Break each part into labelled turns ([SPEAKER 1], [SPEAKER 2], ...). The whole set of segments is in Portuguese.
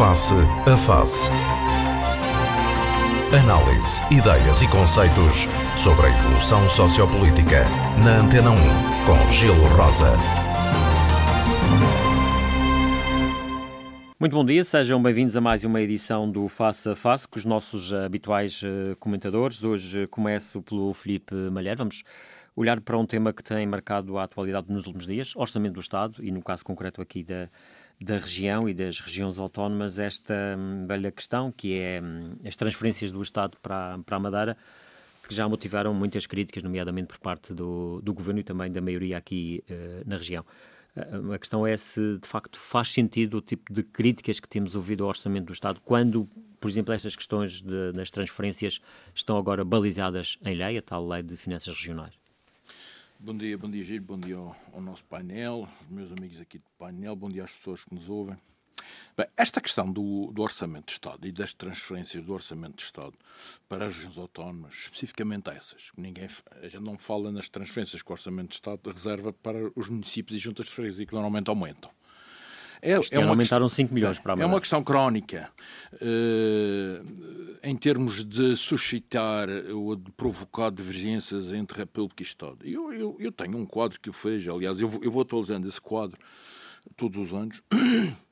[SPEAKER 1] Face a Face. Análise, ideias e conceitos sobre a evolução sociopolítica. Na Antena 1, com Gelo Rosa.
[SPEAKER 2] Muito bom dia, sejam bem-vindos a mais uma edição do Face a Face com os nossos habituais eh, comentadores. Hoje começo pelo Felipe Malher. Vamos olhar para um tema que tem marcado a atualidade nos últimos dias, orçamento do Estado e no caso concreto aqui da, da região e das regiões autónomas, esta hum, velha questão que é hum, as transferências do Estado para, para a Madeira, que já motivaram muitas críticas, nomeadamente por parte do, do Governo e também da maioria aqui uh, na região. Uh, a questão é se, de facto, faz sentido o tipo de críticas que temos ouvido ao Orçamento do Estado quando, por exemplo, estas questões de, das transferências estão agora balizadas em lei, a tal lei de finanças regionais.
[SPEAKER 3] Bom dia, bom dia, Giro, bom dia ao, ao, nosso painel, os meus amigos aqui do painel, bom dia às pessoas que nos ouvem. Bem, esta questão do, do, Orçamento de Estado e das transferências do Orçamento de Estado para as regiões autónomas, especificamente essas, ninguém, a gente não fala nas transferências que o Orçamento de Estado reserva para os municípios e juntas de freguesia, que normalmente aumentam.
[SPEAKER 2] É, é uma aumentaram questão, 5 milhões para a
[SPEAKER 3] É uma questão crónica. Uh, em termos de suscitar ou de provocar divergências entre República e Estado. Eu, eu, eu tenho um quadro que eu fiz, aliás, eu vou, eu vou atualizando esse quadro todos os anos.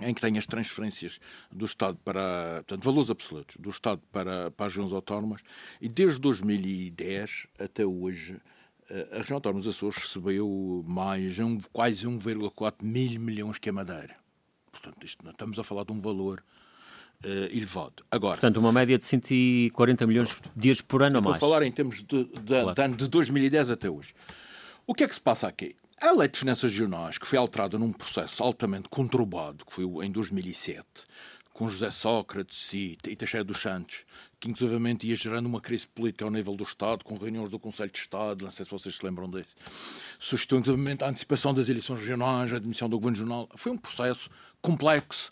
[SPEAKER 3] em que tem as transferências do Estado para, portanto, valores absolutos do Estado para, para as regiões autónomas, e desde 2010 até hoje a região autónoma dos Açores recebeu mais um, quase 1,4 mil milhões que a Madeira. Portanto, isto, estamos a falar de um valor uh, elevado.
[SPEAKER 2] Agora, Portanto, uma média de 140 milhões de dias por ano
[SPEAKER 3] a
[SPEAKER 2] mais.
[SPEAKER 3] Estou a falar em termos de, de, claro. de, de 2010 até hoje. O que é que se passa aqui? A Lei de Finanças Regionais, que foi alterada num processo altamente conturbado, que foi em 2007, com José Sócrates e, e Teixeira dos Santos, que inclusivamente ia gerando uma crise política ao nível do Estado, com reuniões do Conselho de Estado, não sei se vocês se lembram disso. Suscitou inclusivamente a antecipação das eleições regionais, a admissão do Governo Jornal. Foi um processo complexo.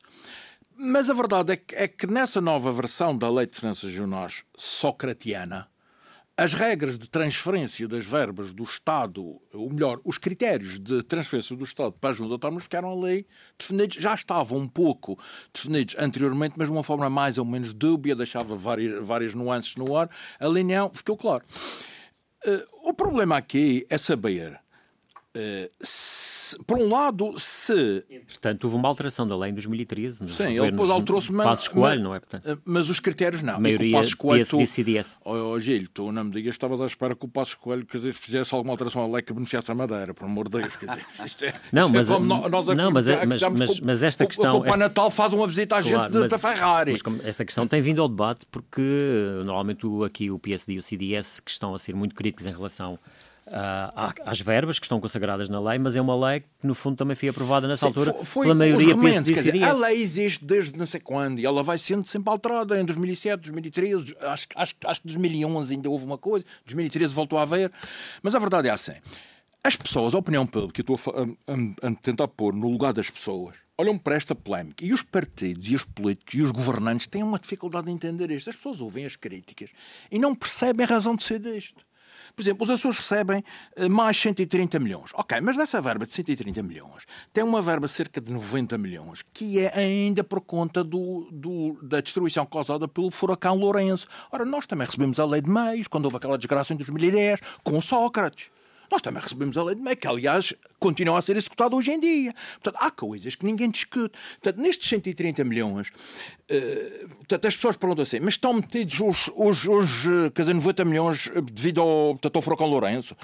[SPEAKER 3] Mas a verdade é que, é que nessa nova versão da Lei de Finanças Regionais socratiana, as regras de transferência das verbas do Estado, ou melhor, os critérios de transferência do Estado para as juntas autónomas ficaram a lei definidos, já estavam um pouco definidos anteriormente, mas de uma forma mais ou menos dúbia, deixava várias, várias nuances no ar. A linha ficou claro. Uh, o problema aqui é saber se por um lado, se.
[SPEAKER 2] Portanto, houve uma alteração da lei em 2013. Nos
[SPEAKER 3] Sim, ele depois alterou-se.
[SPEAKER 2] Passos Coelho, não é?
[SPEAKER 3] Portanto, eh, mas os critérios não. A
[SPEAKER 2] maioria
[SPEAKER 3] Passos Coelho,
[SPEAKER 2] PSD, CDS.
[SPEAKER 3] Oh, oh, Gilho, tu não me digas que estavas à espera que o Passos Coelho quer dizer, fizesse alguma alteração à lei que beneficiasse a Madeira, por amor de Deus. Quer dizer, isto é,
[SPEAKER 2] não,
[SPEAKER 3] isto
[SPEAKER 2] mas,
[SPEAKER 3] é
[SPEAKER 2] como nós não, mas, é- mas, mas, mas, esta questão.
[SPEAKER 3] O Pai Natal faz uma visita à claro, gente da Ferrari.
[SPEAKER 2] Mas esta questão tem vindo ao debate porque normalmente aqui o PSD e o CDS que estão a ser muito críticos em relação uh, às verbas que estão consagradas na lei, mas é uma lei que, no fundo, também foi aprovada nessa Sim, altura foi, pela maioria
[SPEAKER 3] remendos, quer dizer, A lei existe desde não sei quando e ela vai sendo sempre alterada. Em 2007, 2013, acho, acho, acho que 2011 ainda houve uma coisa, 2013 voltou a haver. Mas a verdade é assim. As pessoas, a opinião pública, eu estou a, a, a, tentar pôr no lugar das pessoas, olham para esta polémica e os partidos e os políticos e os governantes têm uma dificuldade de entender isto. As pessoas ouvem as críticas e não percebem a razão de ser disto. Por exemplo, os Açores recebem eh, mais 130 milhões. Ok, mas dessa verba de 130 milhões tem uma verba de cerca de 90 milhões, que é ainda por conta do, do, da destruição causada pelo furacão Lourenço. Ora, nós também recebemos a lei de meios, quando houve aquela desgraça em 2010, com Sócrates. Nós também recebemos a lei de meio, que aliás continua a ser executada hoje em dia. Portanto, há coisas que ninguém discute. Portanto, nestes 130 milhões, uh, portanto, as pessoas perguntam assim, mas estão metidos os, os, os eh, quer dizer, 90 milhões devido ao, portanto, ao furacão Lourenço?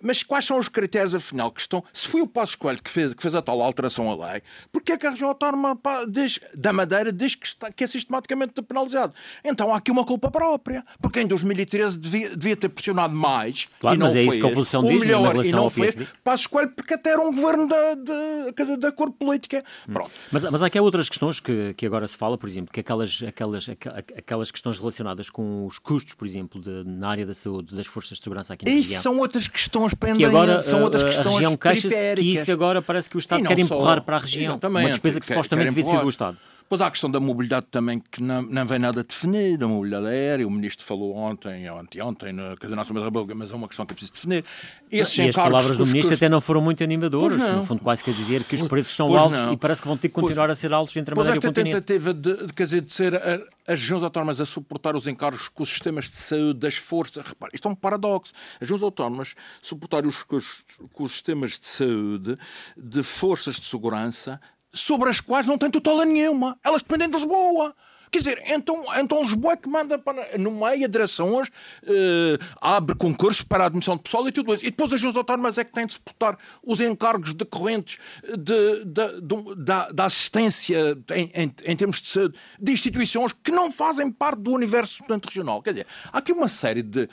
[SPEAKER 3] Mas quais são os critérios, afinal, que estão... Se foi o Passo Coelho que fez, que fez a tal alteração à lei, porque é que a região autónoma diz, da Madeira diz que, está, que é sistematicamente penalizado? Então há aqui uma culpa própria, porque em 2013 devia, devia ter pressionado mais
[SPEAKER 2] claro,
[SPEAKER 3] e não
[SPEAKER 2] mas é isso que a oposição diz,
[SPEAKER 3] melhor, e não fez. Passo Coelho porque até era um governo da, da, da cor política. Hum. Pronto.
[SPEAKER 2] Mas, mas há aqui outras questões que, que agora se fala, por exemplo, que aquelas, aquelas, aquelas questões relacionadas com os custos, por exemplo, de, na área da saúde, das forças de segurança aqui na
[SPEAKER 3] isso
[SPEAKER 2] região.
[SPEAKER 3] são outras questões pendentes, que agora, são outras questões a região queixa
[SPEAKER 2] que isso agora parece que o Estado quer empurrar só, para a região. Uma despesa que supostamente devia ser do Estado.
[SPEAKER 3] Depois há a questão da mobilidade também, que não, não vem nada definida, a mobilidade aérea. O ministro falou ontem, ou anteontem, na, na Assembleia da República, mas é uma questão que é preciso definir.
[SPEAKER 2] Esses e as palavras do ministro até não foram muito animadoras. No fundo, quase quer dizer que os preços são pois altos não. e parece que vão ter que continuar pois, a ser altos entre a Madeira e o continente.
[SPEAKER 3] tentativa de, de, quer dizer, de ser a, as regiões autónomas a suportar os encargos com os sistemas de saúde das forças. Repare, isto é um paradoxo. As regiões autónomas suportarem os, com, os, com os sistemas de saúde de forças de segurança sobre as quais não tem tutela nenhuma. Elas dependem de Lisboa. Quer dizer, então, então Lisboa é que manda para, no meio a direções, eh, abre concursos para a admissão de pessoal e tudo isso. E depois as regiões autónomas é que têm de suportar os encargos decorrentes de, de, de, da, da, assistência em, em, em, termos de saúde de instituições que não fazem parte do universo estudante regional. Quer dizer, há aqui uma série de.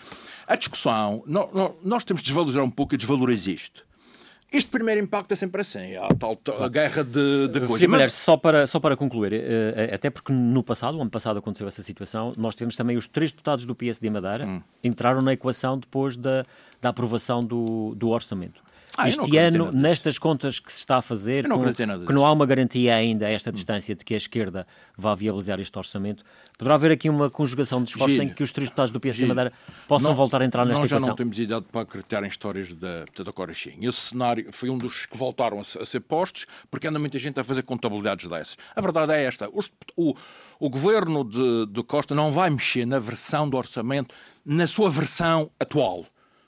[SPEAKER 3] A discussão, nós, nós temos de desvalorizar um pouco e desvalorizar isto. Este primeiro impacto é sempre assim, há tal a guerra de, de coisas.
[SPEAKER 2] Mas... Só, para, só para concluir, eh, até porque no passado, o ano passado aconteceu essa situação, nós tivemos também os três deputados do PSD Madeira hum. entraram na equação depois da, da aprovação do, do orçamento. Ah, este ano, nestas contas que se está a fazer,
[SPEAKER 3] não
[SPEAKER 2] com, que não há uma garantia ainda a esta distância de que a esquerda vá viabilizar este orçamento, poderá haver aqui uma conjugação de esforços em que os três deputados do PS de Madeira possam não, voltar a entrar nesta
[SPEAKER 3] nós
[SPEAKER 2] equação?
[SPEAKER 3] Nós já não temos idade para acreditar em histórias da, da Corachim. Esse cenário foi um dos que voltaram a, a, ser postos, porque anda muita gente a fazer contabilidades dessas. A verdade é esta, os, o, o governo de, de Costa não vai mexer na versão do orçamento na sua versão atual.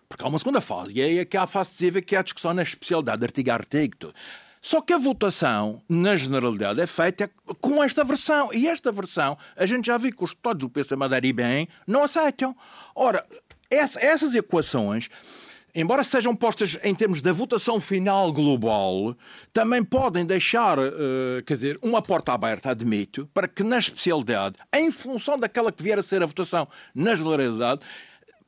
[SPEAKER 3] Porque há uma segunda fase, e é aí que há a fase decisiva, que é a discussão na especialidade, artigo a artigo. Só que a votação, na generalidade, é feita com esta versão. E esta versão, a gente já viu que os deputados do PC Madeira e bem não aceitam. Ora, essas equações embora sejam postas em termos da votação final global, também podem deixar, uh, quer dizer, uma porta aberta, admito, para que na especialidade, em função daquela que vier a ser a votação na generalidade,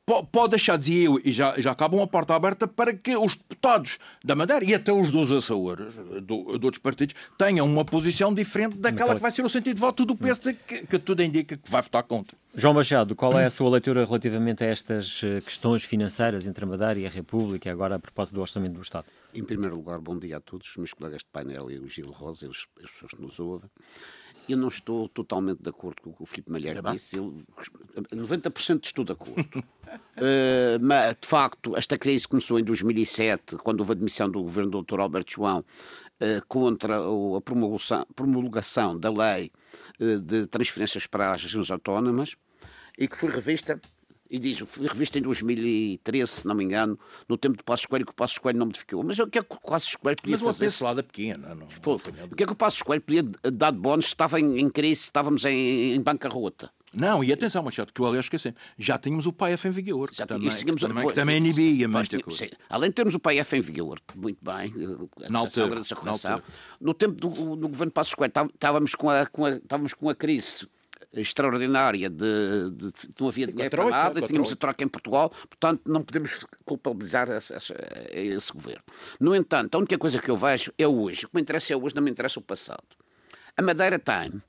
[SPEAKER 3] pode deixar, dizia eu, e já, já acaba uma porta aberta para que os deputados da Madeira e até os dos Açores, do, de outros partidos, tenham uma posição diferente daquela que vai ser o sentido de voto do PSD, que, que tudo indica que vai votar contra.
[SPEAKER 2] João Machado, qual é a sua leitura relativamente a estas eh, questões financeiras entre a Madeira e a República, agora a propósito do Orçamento do Estado?
[SPEAKER 4] Em primeiro lugar, bom dia a todos, os meus colegas de painel e o Gil Rosa e as pessoas que nos ouvem. Eu não estou totalmente de acordo com o que o Filipe Malheiro é disse. Ele, 90% estou de acordo. uh, mas, de facto, esta crise começou em 2007, quando houve a demissão do governo do Dr. Alberto João uh, contra a promulgação, promulgação da lei uh, de transferências para as regiões autónomas e que foi revista e diz, foi revista em 2013, se não me engano, no tempo de Passos Coelho, que o Passos Coelho não modificou. Mas o que é que o Passos Coelho podia
[SPEAKER 3] Mas
[SPEAKER 4] fazer?
[SPEAKER 3] Mas o lado pequena. Não,
[SPEAKER 4] Pô, o que é que o Passos Coelho podia dar de bónus se estava em, em crise, se estávamos em, em bancarrota?
[SPEAKER 3] Não, e atenção, Machado, que eu aliás esqueci. Já tínhamos o PAF em vigor. Já também, tínhamos, também, que também inibia coisa.
[SPEAKER 4] Além de termos o PAF em vigor, muito bem,
[SPEAKER 3] na altura,
[SPEAKER 4] na No tempo do, do governo Passos Coelho, estávamos com a, com a, estávamos com a crise extraordinária de, de, de não havia dinheiro para nada, e tínhamos a troca em Portugal, portanto não podemos culpabilizar esse, esse, esse, governo. No entanto, a única coisa que eu vejo é hoje. O que me interessa é hoje, não me interessa o passado. A Madeira tem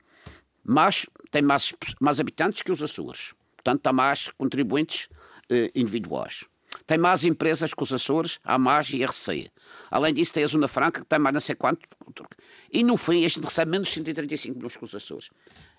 [SPEAKER 4] mais, tem mais, mais habitantes que os Açores. Portanto, há mais contribuintes eh, individuais. Tem mais empresas que os Açores, há mais IRC. Além disso, tem a Zona Franca, que tem mais não sei quanto. E no fim, este recebe menos 135 milhões que os Açores.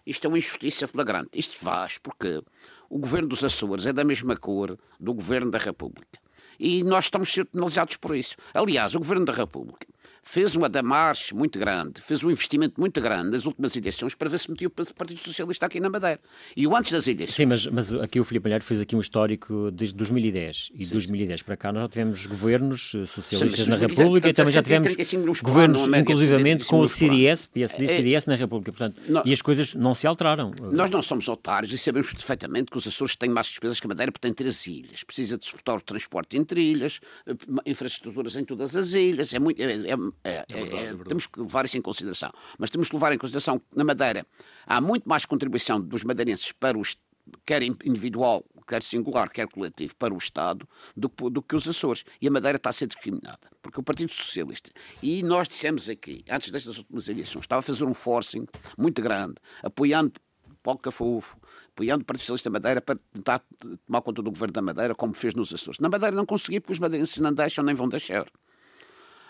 [SPEAKER 4] Isto é uma injustiça flagrante. Isto faz porque o governo dos Açores é da mesma cor do governo da República. E nós estamos sendo penalizados por isso. Aliás, o governo da República fez uma damarche muito grande, fez um investimento muito grande nas últimas eleições para ver se metia o Partido Socialista aqui na Madeira. E o antes das eleições.
[SPEAKER 2] Sim, mas, mas aqui o Filipe Malheiro fez aqui um histórico desde 2010. E de 2010 para cá nós já tivemos governos eh, socialistas Sim, na República e também já tivemos governos, inclusivamente, com o CDS, PSD, CDS na República. Portanto, não, e as coisas não se alteraram.
[SPEAKER 4] Nós não somos otários e sabemos perfeitamente que os Açores têm mais despesas que a Madeira porque tem três ilhas. Precisa de suportar o transporte entre ilhas, eh, infraestruturas em todas as ilhas. É muito, é, é, é, é, é, verdade, é temos que levar isso em consideração. Mas temos que levar em consideração que na Madeira há muito mais contribuição dos madeirenses para os quer individual, quer singular, quer coletivo, para o Estado, do, do, que os Açores. E a Madeira está a ser discriminada. Porque o Partido Socialista, e nós dissemos aqui, antes destas últimas eleições, estava a fazer um forcing muito grande, apoiando Paulo Cafufo, apoiando o Partido Socialista da Madeira para tentar tomar conta do governo da Madeira, como fez nos Açores. Na Madeira não conseguiu, porque os madeirenses não deixam nem vão deixar.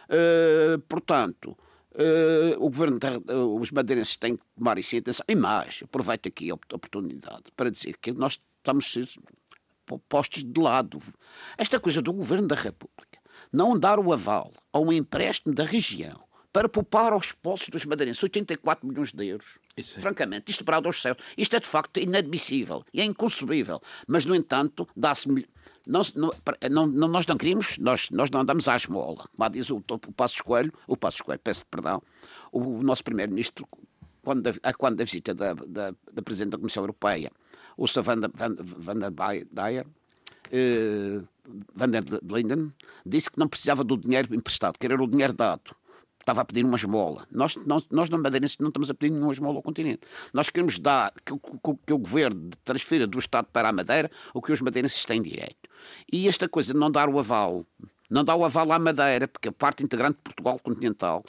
[SPEAKER 4] Uh, portanto, Uh, o governo, uh, os madeirenses têm que tomar isso em atenção. E mais, aproveito aqui a oportunidade para dizer que nós estamos postos de lado. Esta coisa do governo da República não dar o aval a um empréstimo da região para poupar aos postos dos madeirenses 84 milhões de euros. Isso é. Francamente, isto para aos céus. Isto é de facto inadmissível e é inconcebível. Mas, no entanto, dá-se não, não, não, nós não queríamos, nós, nós não andamos à esmola. Como diz o, o Passo Escolho, o Passo Escolho, peço perdão, o, nosso Primeiro-Ministro, quando, quando da visita da, da, da Presidente da Comissão Europeia, o Sr. Van, Van, Van der Bayer, eh, Van der Linden, disse que não precisava do dinheiro emprestado, que era o dinheiro dado estava a pedir uma esmola. Nós, nós, nós não madeirenses não estamos a pedir nenhuma esmola ao continente. Nós queremos dar que, que, que, o governo transfira do Estado para a Madeira o que os madeirenses têm direito. E esta coisa de não dar o aval, não dá o aval à Madeira, porque a parte integrante de Portugal continental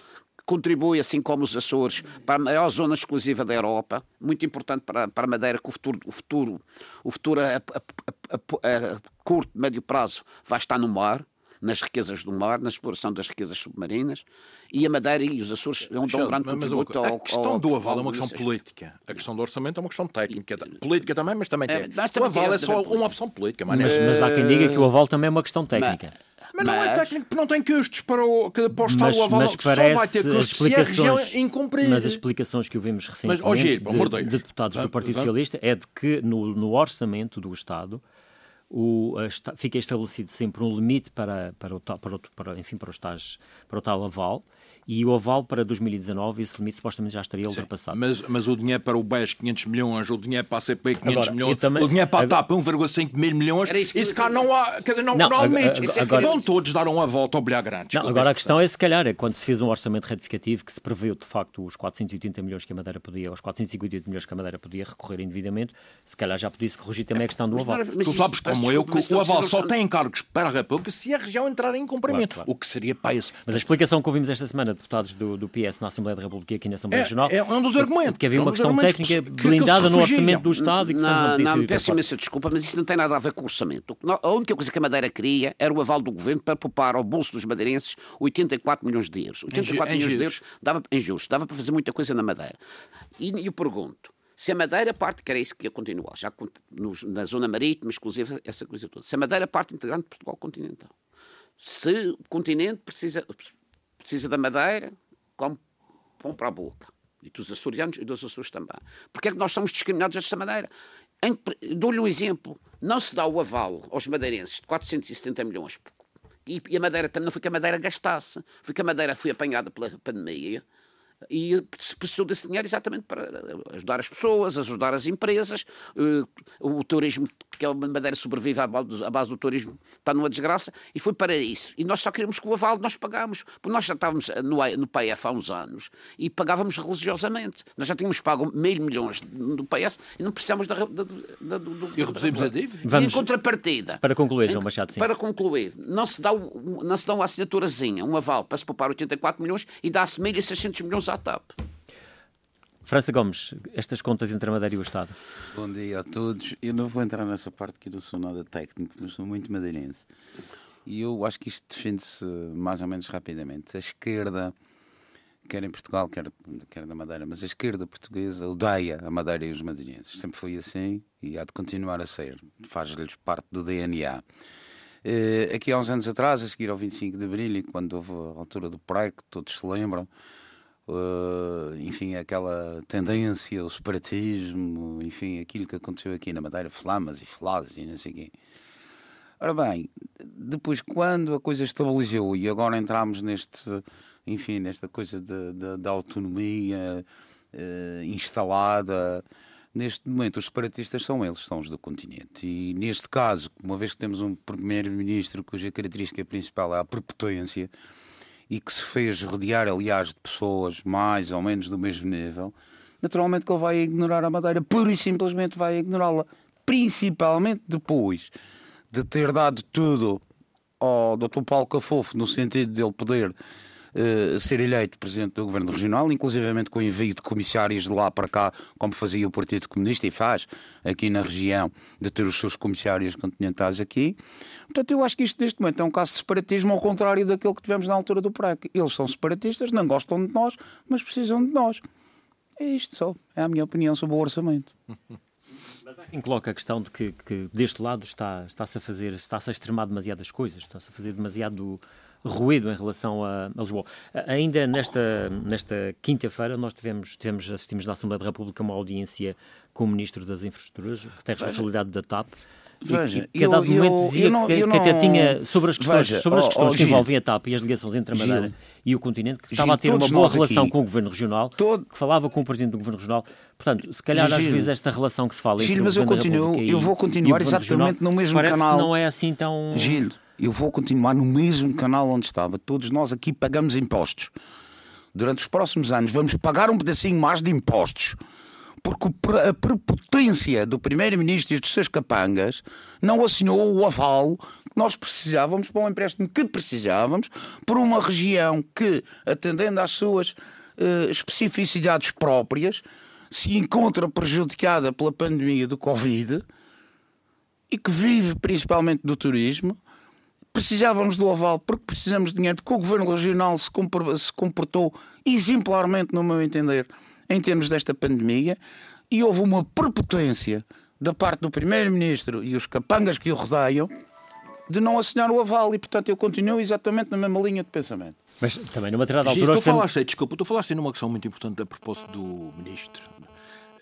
[SPEAKER 4] contribui, assim como os Açores, para a maior zona exclusiva da Europa, muito importante para, para a Madeira, que o futuro, o futuro, o futuro a, a, a, a curto, médio prazo vai estar no mar nas riquezas do mar, na exploração das riquezas submarinas, e a Madeira e os Açores é um grande contributo
[SPEAKER 3] ao, A questão do aval é uma questão política. A questão do orçamento é uma questão técnica. Política também, mas também é, tem. o aval é só uma opção política.
[SPEAKER 2] Mas, mas, há quem diga que o aval também é uma questão técnica.
[SPEAKER 3] Mas, mas não é técnico, não tem custos para o, que para o aval, mas parece só vai ter custos se a região incumprir.
[SPEAKER 2] Mas as explicações que ouvimos recentemente mas, oh, Giro, de, de, deputados do Partido Socialista é de que no, no orçamento do Estado o, fica estabelecido sempre um limite para, para, o, para, o, para, enfim, para, os tais, para o tal aval e o aval para 2019, esse limite supostamente já estaria Sim, ultrapassado.
[SPEAKER 3] Mas, mas o dinheiro para o BES 500 milhões, o dinheiro para a CP 500 agora, milhões, também, o dinheiro para a TAP 1,5 mil milhões, isso, isso cá não há, não, não, não há limites. Agora, vão todos dar uma volta ao bilhar grande.
[SPEAKER 2] Não, agora a questão é se calhar, é quando se fez um orçamento retificativo que se preveu de facto os 480 milhões que a Madeira podia, os 458 milhões que a Madeira podia recorrer indevidamente, se calhar já podia-se corrigir também a questão do aval.
[SPEAKER 3] Mas, mas, tu sabes como eu que o aval só tem encargos para a República se a região entrar em cumprimento, o que seria péssimo.
[SPEAKER 2] Mas a explicação que ouvimos esta semana, deputados do, do PS na Assembleia da República e aqui na Assembleia
[SPEAKER 3] é,
[SPEAKER 2] Regional.
[SPEAKER 3] É um dos argumentos.
[SPEAKER 2] Que havia uma questão técnica blindada no orçamento do Estado.
[SPEAKER 4] E,
[SPEAKER 2] portanto,
[SPEAKER 4] não, não, peço imensa desculpa, mas isso não tem nada a ver com o orçamento. A única coisa que a Madeira queria era o aval do governo para poupar ao bolso dos madeirenses 84 milhões de euros. 84 em, milhões em de euros dava, em juros, dava para fazer muita coisa na Madeira. E eu pergunto, se a Madeira parte, que era isso que ia continuar, já na zona marítima, exclusiva, essa coisa toda. Se a Madeira parte integrante de Portugal continental, se o continente precisa, precisa da Madeira como pão para a boca. E dos açorianos e dos açores também. Porque é que nós somos discriminados desta maneira? Dou-lhe um exemplo. Não se dá o aval aos madeirenses de 470 milhões. E, e a Madeira também não foi que a Madeira gastasse. Foi que a Madeira foi apanhada pela pandemia e se precisou desse dinheiro exatamente para ajudar as pessoas, ajudar as empresas. Eh, o turismo, que é uma madeira sobrevive à base do turismo, está numa desgraça, e foi para isso. E nós só queríamos que o aval nós pagámos, porque nós já estávamos no, no PF há uns anos e pagávamos religiosamente. Nós já tínhamos pago meio milhões no PF e não precisamos da, da, da,
[SPEAKER 3] do. E reduzimos a dívida.
[SPEAKER 4] Vamos, em contrapartida.
[SPEAKER 2] Para concluir, João Machado, sim.
[SPEAKER 4] Para concluir, não se dá, não se dá uma assinaturazinha, um aval para se poupar 84 milhões e dá-se 1.600 milhões à TAP.
[SPEAKER 2] França Gomes, estas contas entre a Madeira e o Estado.
[SPEAKER 5] Bom dia a todos. Eu não vou entrar nessa parte que eu não sou nada técnico, mas sou muito madeirense. E eu acho que isto defende-se mais ou menos rapidamente. A esquerda, quer em Portugal, quer, quer na Madeira, mas a esquerda portuguesa odeia a Madeira e os madeirenses. Sempre foi assim e há de continuar a ser. Faz-lhes parte do DNA. Uh, aqui há uns anos atrás, a seguir ao 25 de Abril, e quando houve a altura do PREC, todos se lembram, Uh, enfim, aquela tendência, o separatismo, enfim, aquilo que aconteceu aqui na Madeira, flamas e flases e não sei o quê. Ora bem, depois quando a coisa estabilizou e agora entramos neste, enfim, nesta coisa da autonomia uh, instalada, neste momento os separatistas são eles, são os do continente. E neste caso, uma vez que temos um primeiro-ministro cuja característica principal é a prepotência, e que se fez rodear, aliás, de pessoas mais ou menos do mesmo nível, naturalmente que ele vai ignorar a Madeira, pura e simplesmente vai ignorá-la. Principalmente depois de ter dado tudo ao Dr. Paulo Cafofo, no sentido de ele poder uh, ser eleito presidente do governo regional, inclusivamente com envio de comissários de lá para cá, como fazia o Partido Comunista e faz aqui na região, de ter os seus comissários continentais aqui. Portanto, eu acho que isto neste momento é um caso de separatismo ao contrário daquele que tivemos na altura do PREC. Eles são separatistas, não gostam de nós, mas precisam de nós. É isto só. É a minha opinião sobre o orçamento.
[SPEAKER 2] Mas há quem coloca a questão de que, que deste lado está, está-se a fazer, está-se a extremar demasiadas coisas, está-se a fazer demasiado ruído em relação a, a Lisboa. Ainda nesta, nesta quinta-feira nós tivemos, tivemos, assistimos na Assembleia da República uma audiência com o Ministro das Infraestruturas, que tem responsabilidade da TAP, Veja, que, que a dado eu, momento dizia eu não, que, que, até tinha sobre as questões, veja, sobre as questões oh, que envolvem a TAP e as ligações entre a Madeira Gil, e o continente, que estava Gil, a ter uma boa relação aqui, com o Governo Regional, todo... que falava com o Presidente do Governo Regional. Portanto, se calhar Gil, às vezes esta relação que se fala
[SPEAKER 5] Gil, entre mas o Governo eu continuo, eu vou continuar exatamente regional, no mesmo
[SPEAKER 2] parece
[SPEAKER 5] canal.
[SPEAKER 2] Que não é assim tão.
[SPEAKER 5] Gil, eu vou continuar no mesmo canal onde estava. Todos nós aqui pagamos impostos. Durante os próximos anos vamos pagar um pedacinho mais de impostos porque a prepotência do Primeiro-Ministro e dos seus capangas não assinou o aval que nós precisávamos para um empréstimo que precisávamos, por uma região que, atendendo às suas uh, especificidades próprias, se encontra prejudicada pela pandemia do Covid e que vive principalmente do turismo. Precisávamos do aval porque precisamos de dinheiro, porque o governo regional se comportou exemplarmente, no meu entender, em termos desta pandemia e houve uma prepotência da parte do Primeiro-Ministro e os capangas que o rodeiam de não assinar o aval e, portanto, eu continuo exatamente na mesma linha de pensamento.
[SPEAKER 2] Mas também numa determinada altura...
[SPEAKER 3] Tu falaste, desculpa, tu falaste numa questão muito importante a propósito do Ministro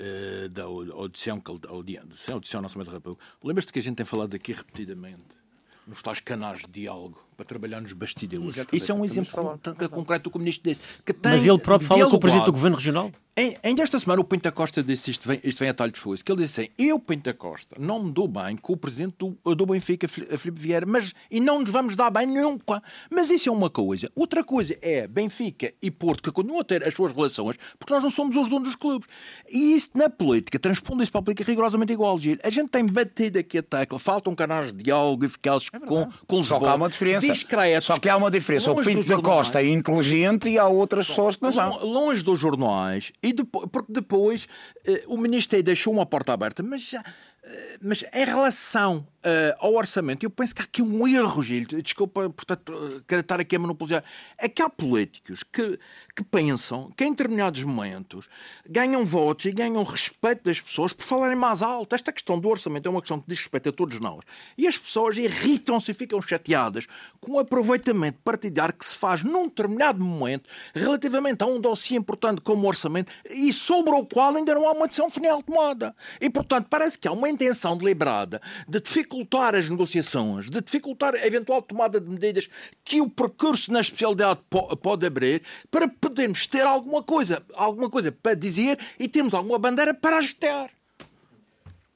[SPEAKER 3] uh, da audição, audição, audição na Assembleia da República. Lembras-te que a gente tem falado aqui repetidamente nos tais canais de diálogo para trabalhar nos bastidores. Isso é um exemplo concreto do que o ministro tem
[SPEAKER 2] Mas ele próprio fala com o presidente do governo regional?
[SPEAKER 3] Em, ainda esta semana o Pinta Costa disse isto vem, isto vem a talho de fogo, que ele disse assim, eu Pinta Costa não me dou bem com o presidente do, do Benfica, Filipe Vieira, mas e não nos vamos dar bem nunca. Mas isso é uma coisa. Outra coisa é Benfica e Porto que continuam a ter as suas relações porque nós não somos os donos dos clubes. E isso na política transpondo-se para a política rigorosamente igual, Gil. A gente tem batido aqui a tecla, faltam canais de diálogo eficazes é com, com.
[SPEAKER 5] Só que há uma diferença. Discretos, Só que há uma diferença. O Pinto da Costa é inteligente e há outras pessoas que não são.
[SPEAKER 3] Longe dos jornais, e depois, porque depois uh, o Ministério deixou uma porta aberta, mas já eh, mas em relação uh, ao orçamento, eu penso que há aqui um erro, Gil. Desculpa, portanto, quero estar aqui a monopolizar. É que há políticos que, que pensam que em determinados momentos ganham votos e ganham respeito das pessoas por falarem mais alto. Esta questão do orçamento é uma questão que diz respeito a todos nós. E as pessoas irritam-se e ficam chateadas com o aproveitamento partidário que se faz num determinado momento relativamente a um dossiê importante como o orçamento e sobre o qual ainda não há uma decisão final tomada. E, portanto, parece que há uma intenção deliberada de dificultar as negociações, de dificultar a eventual tomada de medidas que o percurso na especialidade pode abrir, para podermos ter alguma coisa, alguma coisa para dizer e termos alguma bandeira para agitar.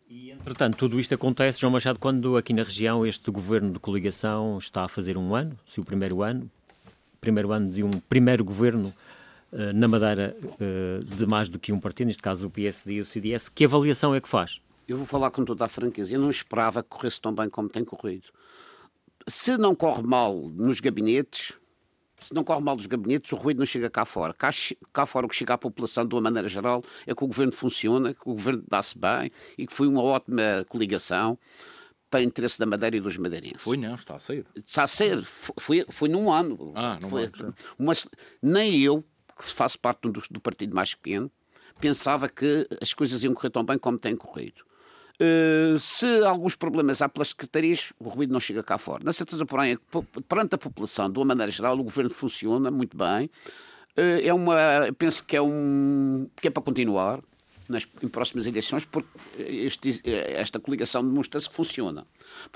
[SPEAKER 2] E, entretanto, tudo isto acontece, João Machado, quando aqui na região este governo de coligação está a fazer um ano, se o primeiro ano, primeiro ano de um primeiro governo uh, na Madeira uh, de mais do que um partido, neste caso o PSD e o CDS, que avaliação é que faz?
[SPEAKER 4] eu vou falar com toda a franqueza, eu não esperava que corresse tão bem como tem corrido. Se não corre mal nos gabinetes, se não corre mal nos gabinetes, o ruído não chega cá fora. Cá, cá fora o que chega à população, de uma maneira geral, é que o governo funciona, que o governo dá-se bem e que foi uma ótima coligação para o interesse da Madeira e dos madeirenses.
[SPEAKER 3] Foi não, está a ser.
[SPEAKER 4] Está a ser. Foi, foi num ano.
[SPEAKER 3] Ah, não foi,
[SPEAKER 4] uma, Nem eu, que faço parte do, do partido mais pequeno, pensava que as coisas iam correr tão bem como têm corrido. Uh, se alguns problemas há pelas secretarias, o ruído não chega cá fora. Na certeza, porém, é que perante a população, de uma maneira geral, o governo funciona muito bem. Uh, é uma, penso que é um que é para continuar nas, em próximas eleições, porque este, esta coligação demonstra-se que funciona.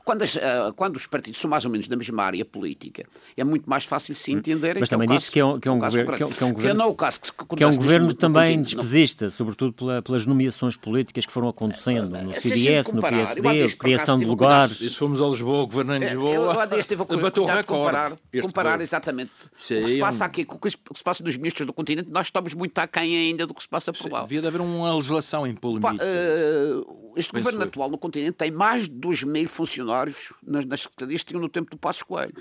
[SPEAKER 4] Quando, as, uh, quando, os partidos são mais ou menos da mesma área política, é muito mais fácil se entenderem.
[SPEAKER 2] Mas também disse que é um, que é um governo. Que é,
[SPEAKER 4] que é um governo,
[SPEAKER 2] que
[SPEAKER 4] é o caso
[SPEAKER 2] que, que é um governo também despesista, sobretudo pela, pelas nomeações políticas que foram acontecendo no CDS, comparar, no PSD, criação de lugares.
[SPEAKER 3] E se fomos a Lisboa, o governo em Lisboa. Eu,
[SPEAKER 4] eu estive a bateu o recorde. Comparar, comparar exatamente. o que se passa aqui com o que se passa dos ministros do continente, nós estamos muito aquém ainda do que se passa por lá.
[SPEAKER 3] Devia de haver uma legislação em polo
[SPEAKER 4] uh, Este governo atual no continente tem mais de 2 mil funcionários nas, nas secretarias que tinham no tempo do Passo Coelho.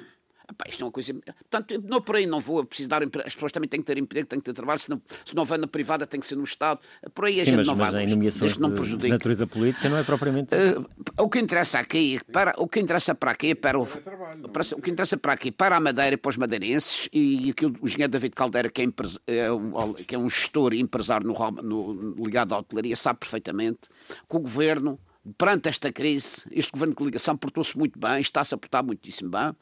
[SPEAKER 4] Epá, isto é uma coisa. Portanto, não por aí não vou precisar. As pessoas também têm que ter emprego, têm que ter trabalho. Se não, se não vai na privada, tem que ser no Estado. Por aí a
[SPEAKER 2] Sim,
[SPEAKER 4] gente
[SPEAKER 2] mas,
[SPEAKER 4] não
[SPEAKER 2] mas
[SPEAKER 4] vai.
[SPEAKER 2] em nomeações
[SPEAKER 4] não
[SPEAKER 2] de, de natureza política não é propriamente.
[SPEAKER 4] Uh, o que interessa aqui, para, o que interessa para aqui, para o, para, o que interessa para aqui, para a Madeira e para os madeirenses, e aqui o, o engenheiro David Caldeira, que é, é, um, que é um gestor e empresário no, no, ligado à hotelaria, sabe perfeitamente que o governo perante esta crise, este governo de coligação portou-se muito bem, está-se a portar muitíssimo bem,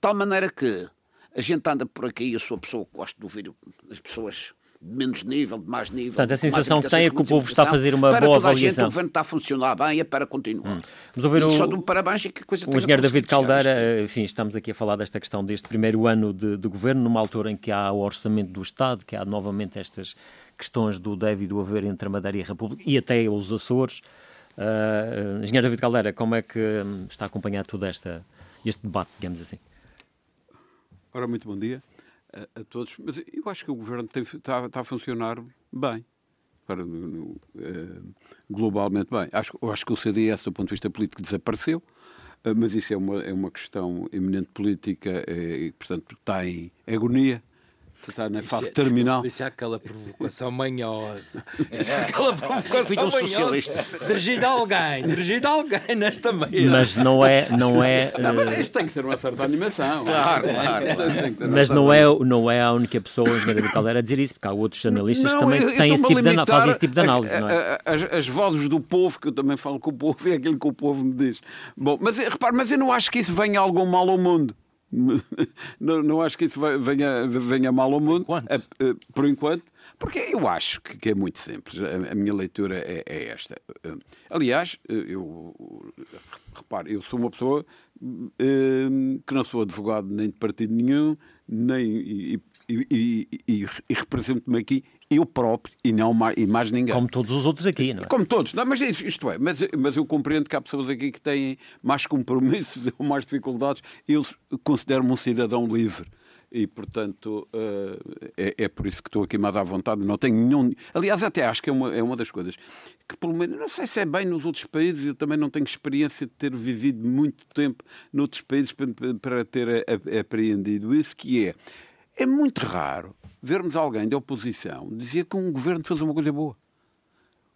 [SPEAKER 4] tal maneira que a gente anda por aqui, eu sou a pessoa que gosto de ouvir as pessoas de menos nível, de mais nível.
[SPEAKER 2] Portanto, a sensação que tem é que o povo está a fazer uma
[SPEAKER 4] para
[SPEAKER 2] boa
[SPEAKER 4] toda
[SPEAKER 2] avaliação.
[SPEAKER 4] A gente, o governo está a funcionar bem, é para continuar. Hum.
[SPEAKER 2] Vamos ouvir
[SPEAKER 4] e
[SPEAKER 2] o,
[SPEAKER 4] só de um parabéns é que a coisa
[SPEAKER 2] o engenheiro David Caldeira, enfim, estamos aqui a falar desta questão deste primeiro ano de, de, governo, numa altura em que há o orçamento do Estado, que há novamente estas questões do deve e do haver entre a Madeira e a República, e até os Açores. Uh, engenheiro David Caldeira, como é que um, está a acompanhar todo esta, este debate, digamos assim?
[SPEAKER 6] Ora, muito bom dia a, a todos. Mas eu acho que o governo tem, está, está, a funcionar bem. Para, no, uh, globalmente bem. Acho, acho que o CDS, do ponto de vista político, desapareceu, uh, mas isso é uma, é uma questão eminente política uh, e, portanto, está em agonia está na fase
[SPEAKER 3] isso é,
[SPEAKER 6] terminal.
[SPEAKER 3] Isso é aquela provocação manhosa. Isso é aquela provocação manhosa. Dirigida a alguém, dirigida a alguém nesta mesa.
[SPEAKER 2] Mas não é. Não é
[SPEAKER 6] não, mas isto tem que ter uma certa animação.
[SPEAKER 4] Claro, claro.
[SPEAKER 2] Mas não é, não é a única pessoa, o engenheiro Caldeira, a dizer isso, porque há outros analistas que também têm esse tipo de, fazem esse tipo de análise. A,
[SPEAKER 6] não é? as, as vozes do povo, que eu também falo com o povo, é aquilo que o povo me diz. Bom, mas repare, mas eu não acho que isso venha algum mal ao mundo. não, não acho que isso venha, venha mal ao mundo,
[SPEAKER 3] enquanto?
[SPEAKER 6] Eh, eh, por enquanto, porque eu acho que, é muito simples. A, minha leitura é, é, esta. Eh, aliás, eu repare, eu sou uma pessoa que não sou advogado nem de partido nenhum, nem e, e, e, e represento-me aqui eu próprio e não mais, e mais ninguém.
[SPEAKER 2] Como todos os outros aqui, não é?
[SPEAKER 6] Como todos, não, mas isto é, mas, mas eu compreendo que há pessoas aqui que têm mais compromissos ou mais dificuldades. Eu considero-me um cidadão livre. E, portanto, uh, é, é, por isso que estou aqui mais à vontade. Não tenho nenhum. Aliás, até acho que é uma, é uma das coisas que, pelo menos, não sei se é bem nos outros países, eu também não tenho experiência de ter vivido muito tempo noutros países para, para ter apreendido isso, que é. É muito raro vermos alguém da oposição dizer que um governo fez uma coisa boa.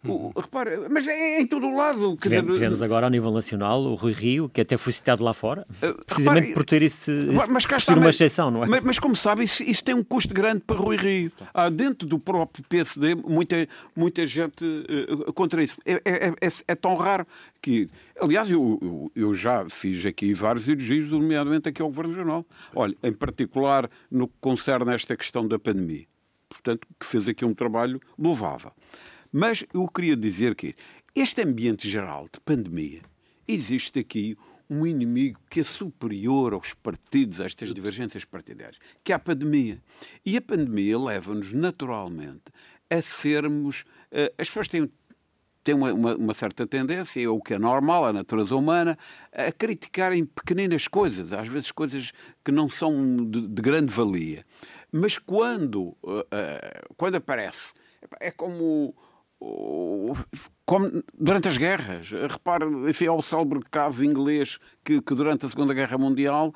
[SPEAKER 6] O, repara, mas é em todo o lado.
[SPEAKER 2] Tivemos, tivemos agora, ao nível nacional, o Rui Rio, que até foi citado lá fora, uh, precisamente repare, por ter esse, esse mas cá está, uma exceção, não é?
[SPEAKER 6] Mas, mas como sabe, isso, isso, tem um custo grande para Rui Rio. Há dentro do próprio PSD muita, muita gente uh, contra isso. É, é, é, é, tão raro que. Aliás, eu, eu, eu, já fiz aqui vários elogios, nomeadamente aqui ao Governo Regional. Olha, em particular no que concerne a esta questão da pandemia. Portanto, que fez aqui um trabalho louvável. Mas eu queria dizer que este ambiente geral de pandemia, existe aqui um inimigo que é superior aos partidos, a estas divergências partidárias, que é a pandemia. E a pandemia leva-nos naturalmente a sermos. Uh, as pessoas têm, têm uma, uma, uma, certa tendência, é o que é normal, a natureza humana, a criticarem pequeninas coisas, às vezes coisas que não são de, de grande valia. Mas quando, uh, uh, quando aparece, é como como durante as guerras. Repare, enfim, ao célebre caso inglês que, que durante a Segunda Guerra Mundial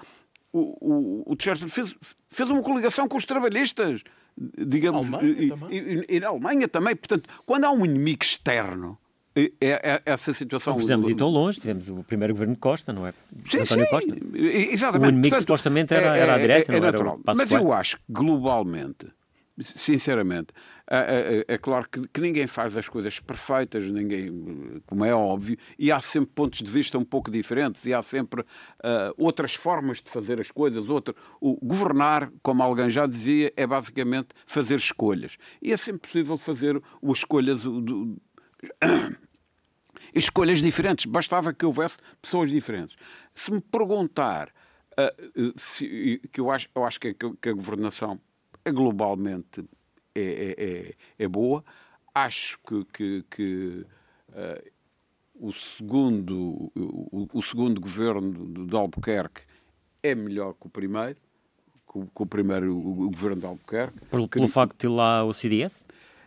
[SPEAKER 6] o, o, o Churchill fez, fez uma coligação com os trabalhistas, digamos,
[SPEAKER 3] Alemanha
[SPEAKER 6] e. E, e, na Alemanha também. Portanto, quando há um inimigo externo, é, é, essa situação.
[SPEAKER 2] Não precisamos ir tão longe, tivemos o primeiro governo de Costa, não é?
[SPEAKER 6] Sim,
[SPEAKER 2] António
[SPEAKER 6] sim,
[SPEAKER 2] Costa.
[SPEAKER 6] Exatamente.
[SPEAKER 2] O inimigo Portanto, supostamente era, era a direita, é, é,
[SPEAKER 6] é natural. Mas eu acho que globalmente, sinceramente, é, é, é claro que, que, ninguém faz as coisas perfeitas, ninguém, como é óbvio, e há sempre pontos de vista um pouco diferentes, e há sempre uh, outras formas de fazer as coisas. Outra, o governar, como alguém já dizia, é basicamente fazer escolhas. E é sempre possível fazer as escolhas. Do, escolhas diferentes, bastava que houvesse pessoas diferentes. Se me perguntar uh, se, que eu acho, eu acho que, que a governação é globalmente é, é, é, é boa. Acho que, que, que uh, o, segundo, o, o, segundo governo de Albuquerque é melhor que o primeiro, que o, que o primeiro o, governo de Albuquerque.
[SPEAKER 2] Pelo, pelo facto de ter lá o CDS?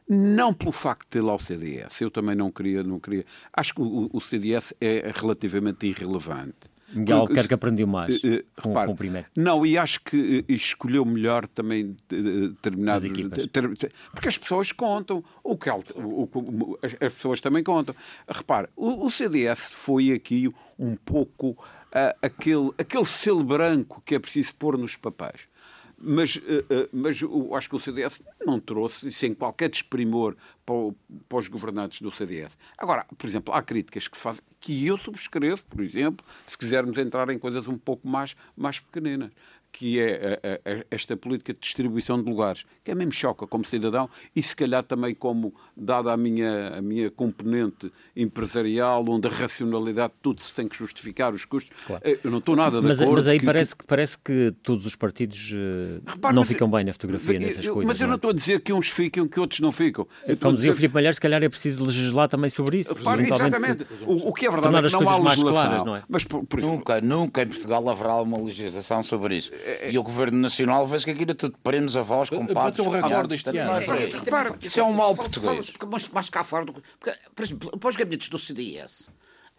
[SPEAKER 6] Não pelo facto de ter lá o CDS. Eu também não queria. Não queria. Acho que o, o CDS é relativamente irrelevante.
[SPEAKER 2] Miguel quer que aprendeu mais uh, com, repare, com o primeiro.
[SPEAKER 6] Não, e acho que uh, escolheu melhor também determinadas equipas. Ter, ter, porque as pessoas contam, o que, o, as, as, pessoas também contam. Repare, o, o CDS foi aqui um pouco uh, aquele, aquele selo branco que é preciso pôr nos papéis. Mas, uh, uh, mas eu acho que o CDS não trouxe, sem qualquer desprimor para, para, os governantes do CDS. Agora, por exemplo, há críticas que se fazem, que eu subscrevo, por exemplo, se quisermos entrar em coisas um pouco mais, mais pequeninas que é a, a, esta política de distribuição de lugares, que é mesmo choca como cidadão e se calhar também como, dada a minha, a minha componente empresarial, onde a racionalidade tudo se tem que justificar, os custos, claro. Eh, eu não estou nada de
[SPEAKER 2] mas,
[SPEAKER 6] acordo.
[SPEAKER 2] Mas aí que, parece, que, parece que todos os partidos Repare, não ficam bem na fotografia
[SPEAKER 6] eu,
[SPEAKER 2] nessas coisas.
[SPEAKER 6] Mas eu não, é? estou a dizer que uns ficam que outros não ficam.
[SPEAKER 2] Eu como dizia dizer... o Filipe Malheiro, se calhar é preciso legislar também sobre isso.
[SPEAKER 6] Repare, exatamente. O, o, que é verdade é que não há legislação. Claras, não é?
[SPEAKER 5] mas, por, por nunca, nunca em Portugal haverá uma legislação sobre isso. É, é- e o Governo Nacional vê-se que aquilo é tudo premos a voz com patos.
[SPEAKER 3] um recorde este ano.
[SPEAKER 5] Isso é um mal português.
[SPEAKER 4] Mais cá fora. Por exemplo, para os gabinetes do CDS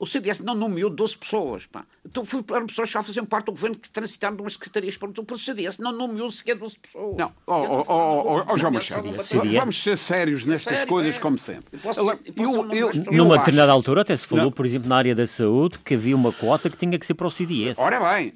[SPEAKER 4] o CDS não nomeou 12 pessoas. Pá. Então eram pessoas que já faziam parte do governo que transitaram de umas secretarias para o CDS não nomeou sequer 12 pessoas.
[SPEAKER 6] Não, oh, oh, oh, João Machado, vamos ser sérios nestas sério, coisas, é. como sempre.
[SPEAKER 2] Posso, eu, eu, eu, numa determinada altura até se falou, não. por exemplo, na área da saúde, que havia uma cota que tinha que ser para o CDS.
[SPEAKER 6] Ora bem,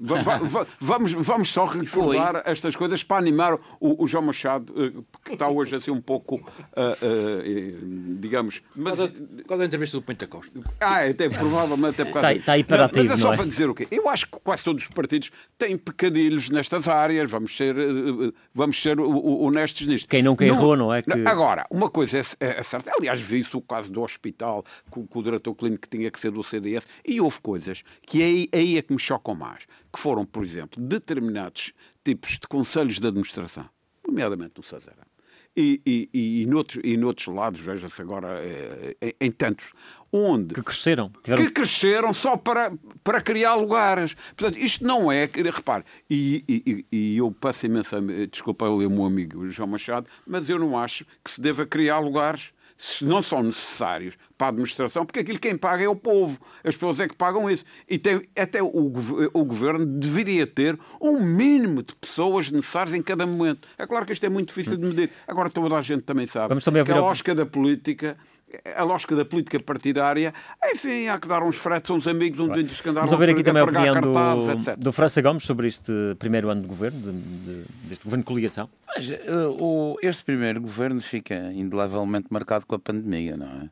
[SPEAKER 6] vamos, vamos só recordar estas coisas para animar o, o, João Machado, eh, que está hoje assim um pouco, uh, uh, digamos...
[SPEAKER 3] Mas... Qual é a entrevista do Pentecoste?
[SPEAKER 6] Ah, até provavelmente provavelmente até por causa
[SPEAKER 2] está, está hiperativo,
[SPEAKER 6] Mas é só é? para dizer o quê? Eu acho que quase todos os partidos têm pecadilhos nestas áreas, vamos ser, eh, vamos ser honestos nisto.
[SPEAKER 2] Quem nunca errou, não é? Que...
[SPEAKER 6] Agora, uma coisa é, é, é certa, aliás, vi-se o caso do hospital, com, com o diretor clínico que tinha que ser do CDS, e houve coisas que aí, aí é que me chocam mais, que foram, por exemplo, determinados tipos de conselhos de administração, nomeadamente no Sazera, e, e, e, e, noutros, e noutros lados, veja-se agora, é, é, em tantos, onde...
[SPEAKER 2] Que cresceram.
[SPEAKER 6] Tiveram... Que cresceram só para, para criar lugares. Portanto, isto não é... Repare, e, e, e eu peço imensa... Desculpa o meu amigo João Machado, mas eu não acho que se deva criar lugares não são necessários para a administração, porque aquilo quem paga é o povo, as pessoas é que pagam isso. E tem, até o, o governo deveria ter um mínimo de pessoas necessárias em cada momento. É claro que isto é muito difícil de medir. Agora toda a gente também sabe Vamos também que a lógica da política a lógica da política partidária, enfim, há que dar uns fretes a uns amigos, uns índios que andaram
[SPEAKER 2] Vamos ver aqui também a opinião do, do França Gomes sobre este primeiro ano de governo, de, de, deste governo de coligação.
[SPEAKER 5] Mas, uh, o, este primeiro governo fica indelevelmente marcado com a pandemia, não é?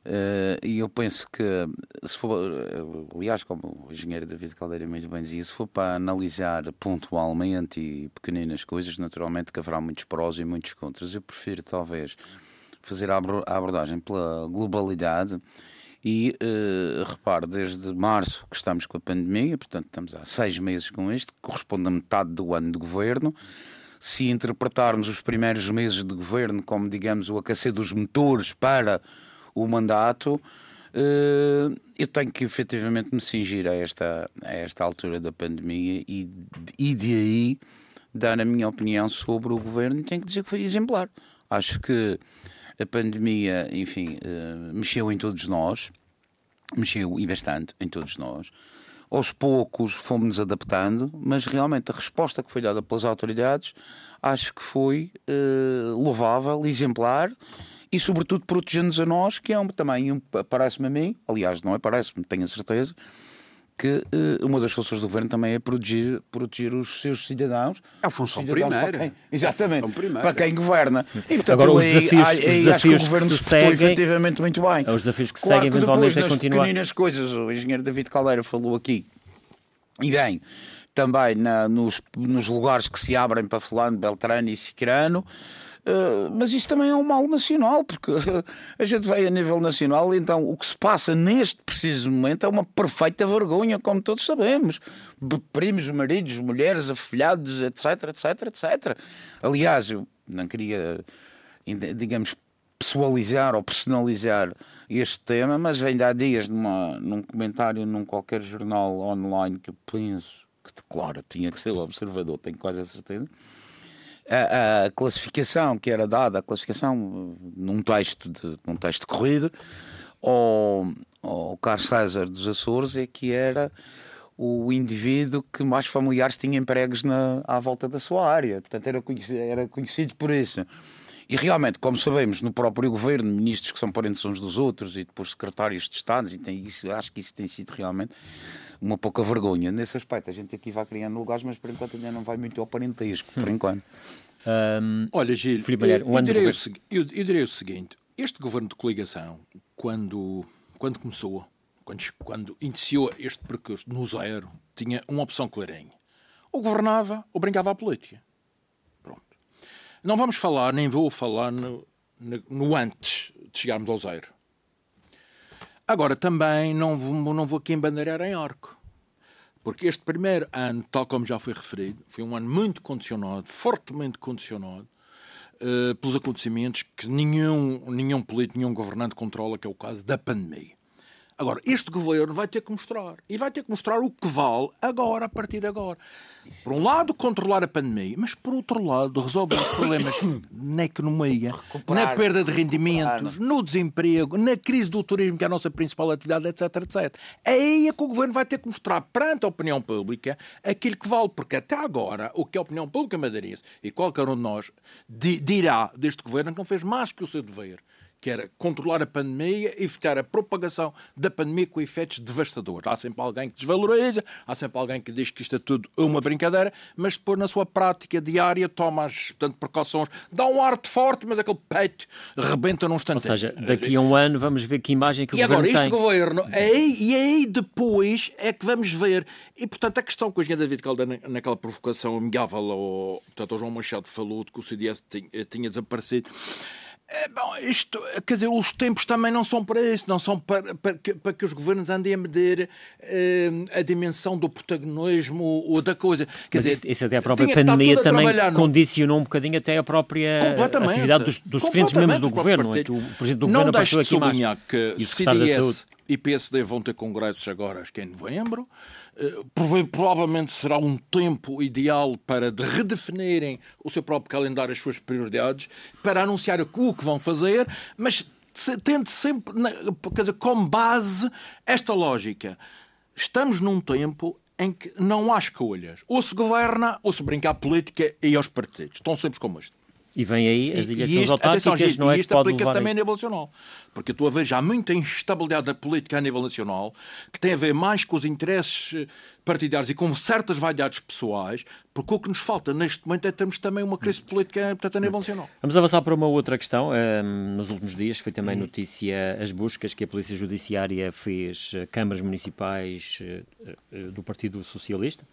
[SPEAKER 5] Uh, e eu penso que, se for, aliás, como o engenheiro David Caldeira muito bem dizia, se for para analisar pontualmente e pequeninas coisas, naturalmente que haverá muitos prós e muitos contras. Eu prefiro, talvez, fazer a abordagem pela globalidade. E uh, repare, desde março que estamos com a pandemia, portanto estamos há seis meses com isto, que corresponde a metade do ano de governo. Se interpretarmos os primeiros meses de governo como, digamos, o aquecer dos motores para o mandato, uh, eu tenho que efetivamente me cingir a esta, a esta altura da pandemia e, e de aí dar a minha opinião sobre o governo. Tenho que dizer que foi exemplar. Acho que a pandemia, enfim, uh, mexeu em todos nós, mexeu e bastante em todos nós. Aos poucos fomos-nos adaptando, mas realmente a resposta que foi dada pelas autoridades acho que foi uh, louvável, exemplar e, sobretudo, protegendo-nos a nós, que é um, também, um, parece-me a mim, aliás, não é parece-me, tenho a certeza, que uh, uma das funções do governo também é proteger, proteger os seus cidadãos.
[SPEAKER 6] É a função primeira.
[SPEAKER 5] Quem, exatamente, é função para quem governa. E, portanto,
[SPEAKER 2] Agora, os desafios, aí, aí, os desafios
[SPEAKER 5] acho que o governo se, seguem, efetivamente muito bem.
[SPEAKER 2] É os desafios que claro seguem, que eventualmente,
[SPEAKER 5] depois,
[SPEAKER 2] é continuar.
[SPEAKER 5] pequeninas coisas, o engenheiro David Caldeira falou aqui, e bem, também na, nos, nos lugares que se abrem para fulano, Beltrano e Cicrano, Uh, mas isso também é um mal nacional, porque a gente vai a nível nacional, então o que se passa neste preciso momento é uma perfeita vergonha, como todos sabemos. Primos, maridos, mulheres, afilhados, etc, etc, etc. Aliás, eu não queria, digamos, pessoalizar ou personalizar este tema, mas ainda há dias numa, num comentário num qualquer jornal online que eu penso que declara tinha que ser o observador, tenho quase a certeza a, classificação que era dada, a classificação num texto de, num texto corrido, ao, ao Carlos César dos Açores é que era o indivíduo que mais familiares tinha empregos na, à volta da sua área. Portanto, era conhecido, era conhecido por isso. E realmente, como sabemos, no próprio governo, ministros que são parentes uns dos outros e depois secretários de Estado, e tem isso, acho que isso tem sido realmente uma pouca vergonha nesse aspecto. A gente aqui vai criando lugares, mas por enquanto ainda não vai muito ao parentesco, por hum. enquanto.
[SPEAKER 3] Um, Olha, Gil, um eu, eu, direi o, eu, eu direi o seguinte: este governo de coligação, quando, quando começou, quando, quando iniciou este percurso no zero, tinha uma opção clarinha. Ou governava ou brincava à política. Pronto. Não vamos falar, nem vou falar no, no, no antes de chegarmos ao zero. Agora, também não vou, não vou aqui embandeirar em arco. Porque este primeiro ano, tal como já foi referido, foi um ano muito condicionado, fortemente condicionado, uh, pelos acontecimentos que nenhum, nenhum político, nenhum governante controla, que é o caso da pandemia. Agora, este governo vai ter que mostrar. E vai ter que mostrar o que vale agora, a partir de agora. Por um lado, controlar a pandemia, mas por outro lado, resolver os problemas na economia, Recuperar. na perda de rendimentos, no desemprego, na crise do turismo, que é a nossa principal atividade, etc, etc. É aí é que o governo vai ter que mostrar perante a opinião pública aquilo que vale, porque até agora o que a opinião pública madeirense e qualquer um de nós dirá deste governo é que não fez mais que o seu dever que era controlar a pandemia, evitar a propagação da pandemia com efeitos devastadores. Há sempre alguém que desvaloriza, há sempre alguém que diz que isto é tudo uma brincadeira, mas depois na sua prática diária toma as portanto, precauções, dá um arte forte, mas aquele peito rebenta num instante. Ou
[SPEAKER 2] seja, daqui a um ano vamos ver que imagem que o
[SPEAKER 3] e
[SPEAKER 2] governo
[SPEAKER 3] agora,
[SPEAKER 2] este
[SPEAKER 3] governo, é aí, e é aí depois é que vamos ver. E portanto, a questão que o engenheiro David Caldeira, naquela provocação amigável ao, portanto, ao João Machado falou de que o CDS tinha desaparecido. É, bom, isto, quer dizer, os tempos também não são para isso, não são para, para, que, para que os governos andem a medir eh, a dimensão do protagonismo ou da coisa. Quer
[SPEAKER 2] Mas
[SPEAKER 3] dizer,
[SPEAKER 2] isso, isso até a própria pandemia também condicionou no... um bocadinho até a própria atividade dos, dos diferentes membros do governo. É que o Presidente do
[SPEAKER 3] não
[SPEAKER 2] Governo apareceu
[SPEAKER 3] aqui
[SPEAKER 2] mais.
[SPEAKER 3] que
[SPEAKER 2] e
[SPEAKER 3] o CDS e PSD vão ter congressos agora, acho que é em novembro. Eh, provavelmente será um tempo ideal para de redefinirem o seu próprio calendário, as suas prioridades, para anunciar o que vão fazer, mas tente sempre, quer dizer, como base esta lógica. Estamos num tempo em que não há escolhas. Ou se governa, ou se brinca à política e aos partidos. Estão sempre como este.
[SPEAKER 2] E vem aí as eleições autárquicas,
[SPEAKER 3] atenção,
[SPEAKER 2] não é
[SPEAKER 3] e isto aplica-se também a nível nacional. Porque estou a ver já muita instabilidade da política a nível nacional, que tem a ver mais com os interesses eh, partidários e com certas vaidades pessoais, porque o que nos falta neste momento é termos também uma crise política portanto, a nível nacional.
[SPEAKER 2] Vamos avançar para uma outra questão. Um, nos últimos dias foi também notícia as buscas que a Polícia Judiciária fez a câmaras municipais do Partido Socialista,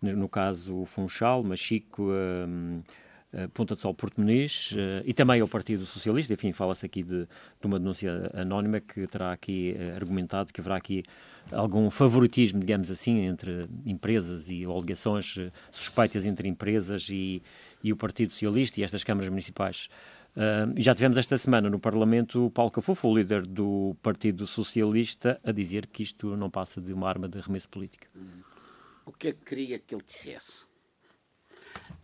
[SPEAKER 2] no caso Funchal, Machico... Um, eh, Ponta de Sol Porto Muniz uh, e também ao Partido Socialista. Enfim, fala-se aqui de, de, uma denúncia anónima que terá aqui uh, argumentado que haverá aqui algum favoritismo, digamos assim, entre empresas e alegações suspeitas entre empresas e, e, o Partido Socialista e estas câmaras municipais. Já tivemos esta semana no Parlamento o Paulo Cafufo, o líder do Partido Socialista, a dizer que isto não passa de uma arma de arremesso política.
[SPEAKER 4] O que é que queria que ele dissesse?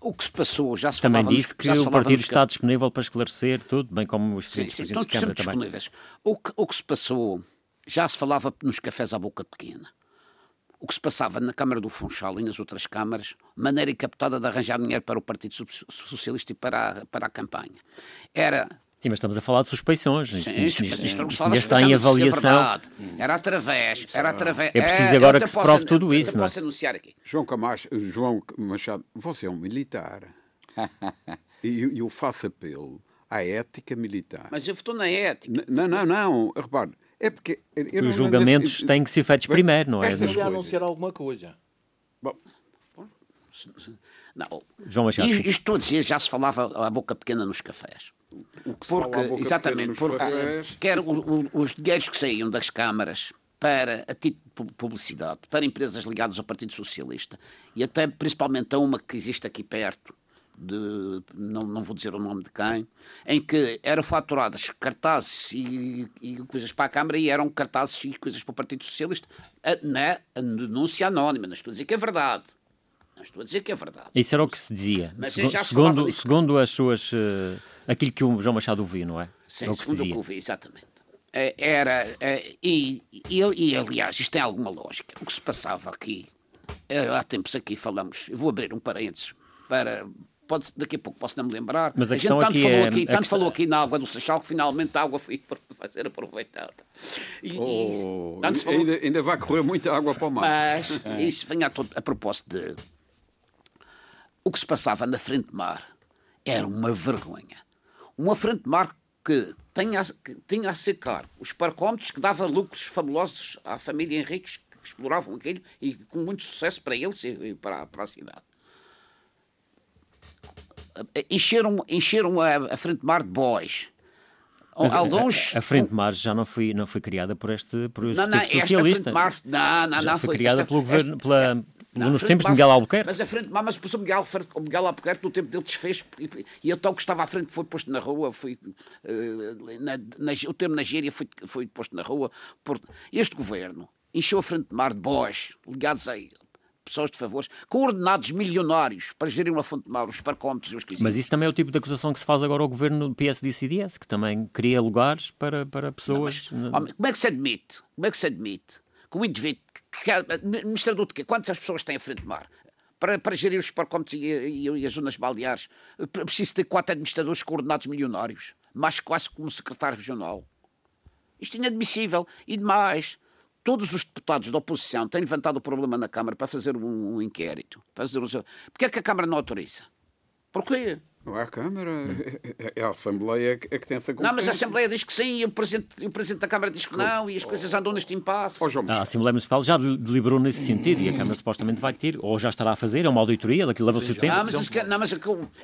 [SPEAKER 4] O que se passou, já se
[SPEAKER 2] Também disse que o partido está disponível para esclarecer tudo, bem como os
[SPEAKER 4] sim, sim, estão Câmara também. O que, o que se passou, já se falava nos cafés à boca pequena. O que se passava na Câmara do Funchal e nas outras câmaras, maneira encapotada de arranjar dinheiro para o Partido Socialista e para a, para a campanha. Era
[SPEAKER 2] Sim, mas estamos a falar de suspeições. Sim,
[SPEAKER 4] isto, isto, isto, isto ainda está em avaliação. Era através, era através.
[SPEAKER 2] É preciso agora que se prove tudo isso, não é?
[SPEAKER 4] posso anunciar aqui.
[SPEAKER 6] João Camacho, João Machado, você é um militar. e eu faço apelo à ética militar.
[SPEAKER 4] Mas eu estou na ética.
[SPEAKER 6] Não, não, não. Repare, é porque...
[SPEAKER 2] Os julgamentos nesse... têm que ser feitos primeiro, não é?
[SPEAKER 3] Esta já anunciar alguma coisa.
[SPEAKER 4] Bom... Não.
[SPEAKER 2] João Machado.
[SPEAKER 4] Isto, isto estou a dizer, já se falava a boca pequena nos cafés porque, exatamente, porque quer o, o, os dinheiros que saíam das câmaras para a título de publicidade, para empresas ligadas ao Partido Socialista e até principalmente a uma que existe aqui perto, de, não, não vou dizer o nome de quem, em que eram faturadas cartazes e, e, coisas para a Câmara e eram cartazes e coisas para o Partido Socialista na denúncia anónima, não estou a dizer que é verdade. Não estou a dizer que é verdade.
[SPEAKER 2] Isso era o que se dizia. Mas segundo, segundo, segundo as suas. Uh, aquilo que o João Machado ouviu, não é?
[SPEAKER 4] Sim, é o que segundo o que ouvi, exatamente. É, era. É, e, e, e, aliás, isto tem alguma lógica. O que se passava aqui é, há tempos aqui falamos, eu vou abrir um parênteses para pode, daqui a pouco posso não me lembrar.
[SPEAKER 2] Mas a,
[SPEAKER 4] a
[SPEAKER 2] gente
[SPEAKER 4] tanto,
[SPEAKER 2] aqui
[SPEAKER 4] falou,
[SPEAKER 2] é,
[SPEAKER 4] aqui, tanto
[SPEAKER 2] questão...
[SPEAKER 4] falou aqui na água do Seixal que finalmente a água foi para ser aproveitada.
[SPEAKER 6] E, oh, falou... ainda, ainda, vai correr muita água para o mar.
[SPEAKER 4] Mas é. isso vem a, todo, a propósito de o que se passava na frente de mar era uma vergonha. Uma frente de mar que tinha, que tinha a secar os parcómetros que dava lucros fabulosos à família Henriques que exploravam aquilo e com muito sucesso para eles e para, para a cidade encheram, encheram a, a frente de mar de bois.
[SPEAKER 2] Mas Alguns... a, a, Frente Mar já não foi, não foi criada por este, por este não, não, socialista.
[SPEAKER 4] Mar, não, não,
[SPEAKER 2] já
[SPEAKER 4] não,
[SPEAKER 2] foi criada
[SPEAKER 4] esta,
[SPEAKER 2] pelo governo, esta, pela, não, nos tempos de Miguel Albuquerque.
[SPEAKER 4] Mas a Frente mas o Miguel, o Miguel Albuquerque no tempo dele desfez e, e então que estava à frente foi posto na rua, foi, uh, na, na, o termo na gíria foi, foi posto na rua. Por, este governo encheu a Frente de Mar de bois ligados a ele pessoas de favores, com ordenados milionários para gerir uma fonte de mar, os parcómetros e os
[SPEAKER 2] Mas isso também é o tipo de acusação que se faz agora ao governo do PSD-CDS, que também cria lugares para, para pessoas...
[SPEAKER 4] Não, mas, como é que se admite? Como é que se admite? Como indivíduo, que, administrador? Quantas pessoas têm a frente de mar? Para, para gerir os parcómetros e, e, e, as zonas balneares, preciso ter quatro administradores com ordenados milionários, mais quase como secretário regional. Isto é inadmissível. E demais, todos os deputados da oposição têm levantado o problema na Câmara para fazer um, um inquérito. Fazer um... Porquê é que a Câmara não autoriza? Porquê?
[SPEAKER 6] Não é a Câmara, é, é a Assembleia que, é que tem essa competência.
[SPEAKER 4] Não, mas a Assembleia diz que sim e o Presidente, o Presidente da Câmara diz que não e as coisas andam neste impasse.
[SPEAKER 2] Oh, a Assembleia Municipal já deliberou nesse sentido e a Câmara supostamente vai ter, ou já estará a fazer, é uma auditoria, daquilo leva o seu tempo.
[SPEAKER 4] Não, mas, que, não, mas a,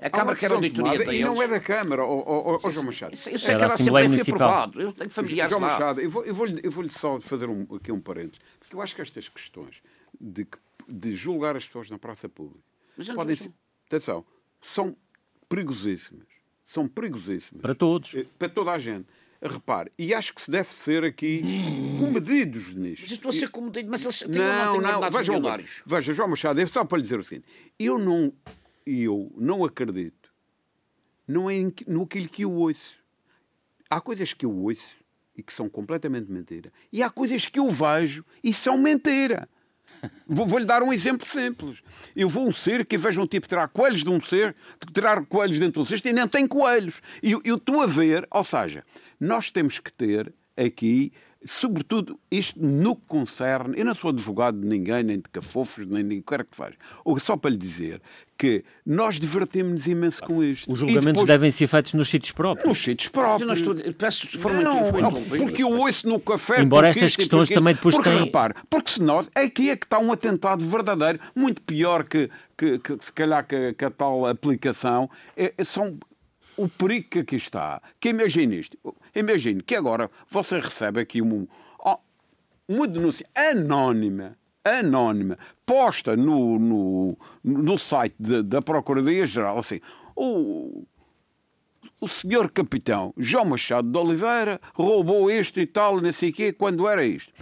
[SPEAKER 4] a Câmara quer auditoria
[SPEAKER 6] deles. E não é da Câmara, oh, oh, oh, João Machado.
[SPEAKER 4] Eu sei é que a Assembleia Municipal. aprovado, eu tenho familiares
[SPEAKER 6] João Machado, eu vou-lhe vou, eu vou só fazer um, aqui um parênteses, porque eu acho que estas questões de, de julgar as pessoas na praça pública podem ser, atenção, são perigosíssimas. São perigosíssimas.
[SPEAKER 2] Para todos.
[SPEAKER 6] Eh, para toda a gente. Repare, e acho que se deve ser aqui comedidos nisto.
[SPEAKER 4] Mas eu estou a ser comedido, mas eles não, não, não veja, milionários.
[SPEAKER 6] Veja, João Machado, é só para lhe dizer o seguinte: eu não, eu não acredito não é no aquilo que eu ouço. Há coisas que eu ouço e que são completamente mentira. E há coisas que eu vejo e são mentira. Vou-lhe dar um exemplo simples. Eu vou um cerco e vejo um tipo tirar coelhos de um cerco, tirar coelhos dentro do cesto e nem tem coelhos. E eu estou a ver, ou seja, nós temos que ter aqui sobretudo, isto no que concerne, eu não sou advogado de ninguém, nem de cafofos, nem de quer que faz. Ou só para lhe dizer que nós divertimos-nos imenso com isto.
[SPEAKER 2] Os julgamentos depois... devem ser feitos nos sítios próprios.
[SPEAKER 6] Nos sítios próprios. Eu não
[SPEAKER 4] estou... Peço de forma não, não,
[SPEAKER 6] porque eu ouço no café...
[SPEAKER 2] Embora estas questões também depois
[SPEAKER 6] porque,
[SPEAKER 2] têm...
[SPEAKER 6] Repare, porque se nós... Aqui é que está um atentado verdadeiro, muito pior que, que, que se calhar que, que a tal aplicação. É, são o perigo que aqui está. Que imagine isto. Imagine que agora você recebe aqui um, uma denúncia anónima, anónima, posta no, no, no site de, da Procuradoria-Geral, assim, o, o senhor capitão João Machado de Oliveira roubou isto e tal, não sei o quê, quando era isto.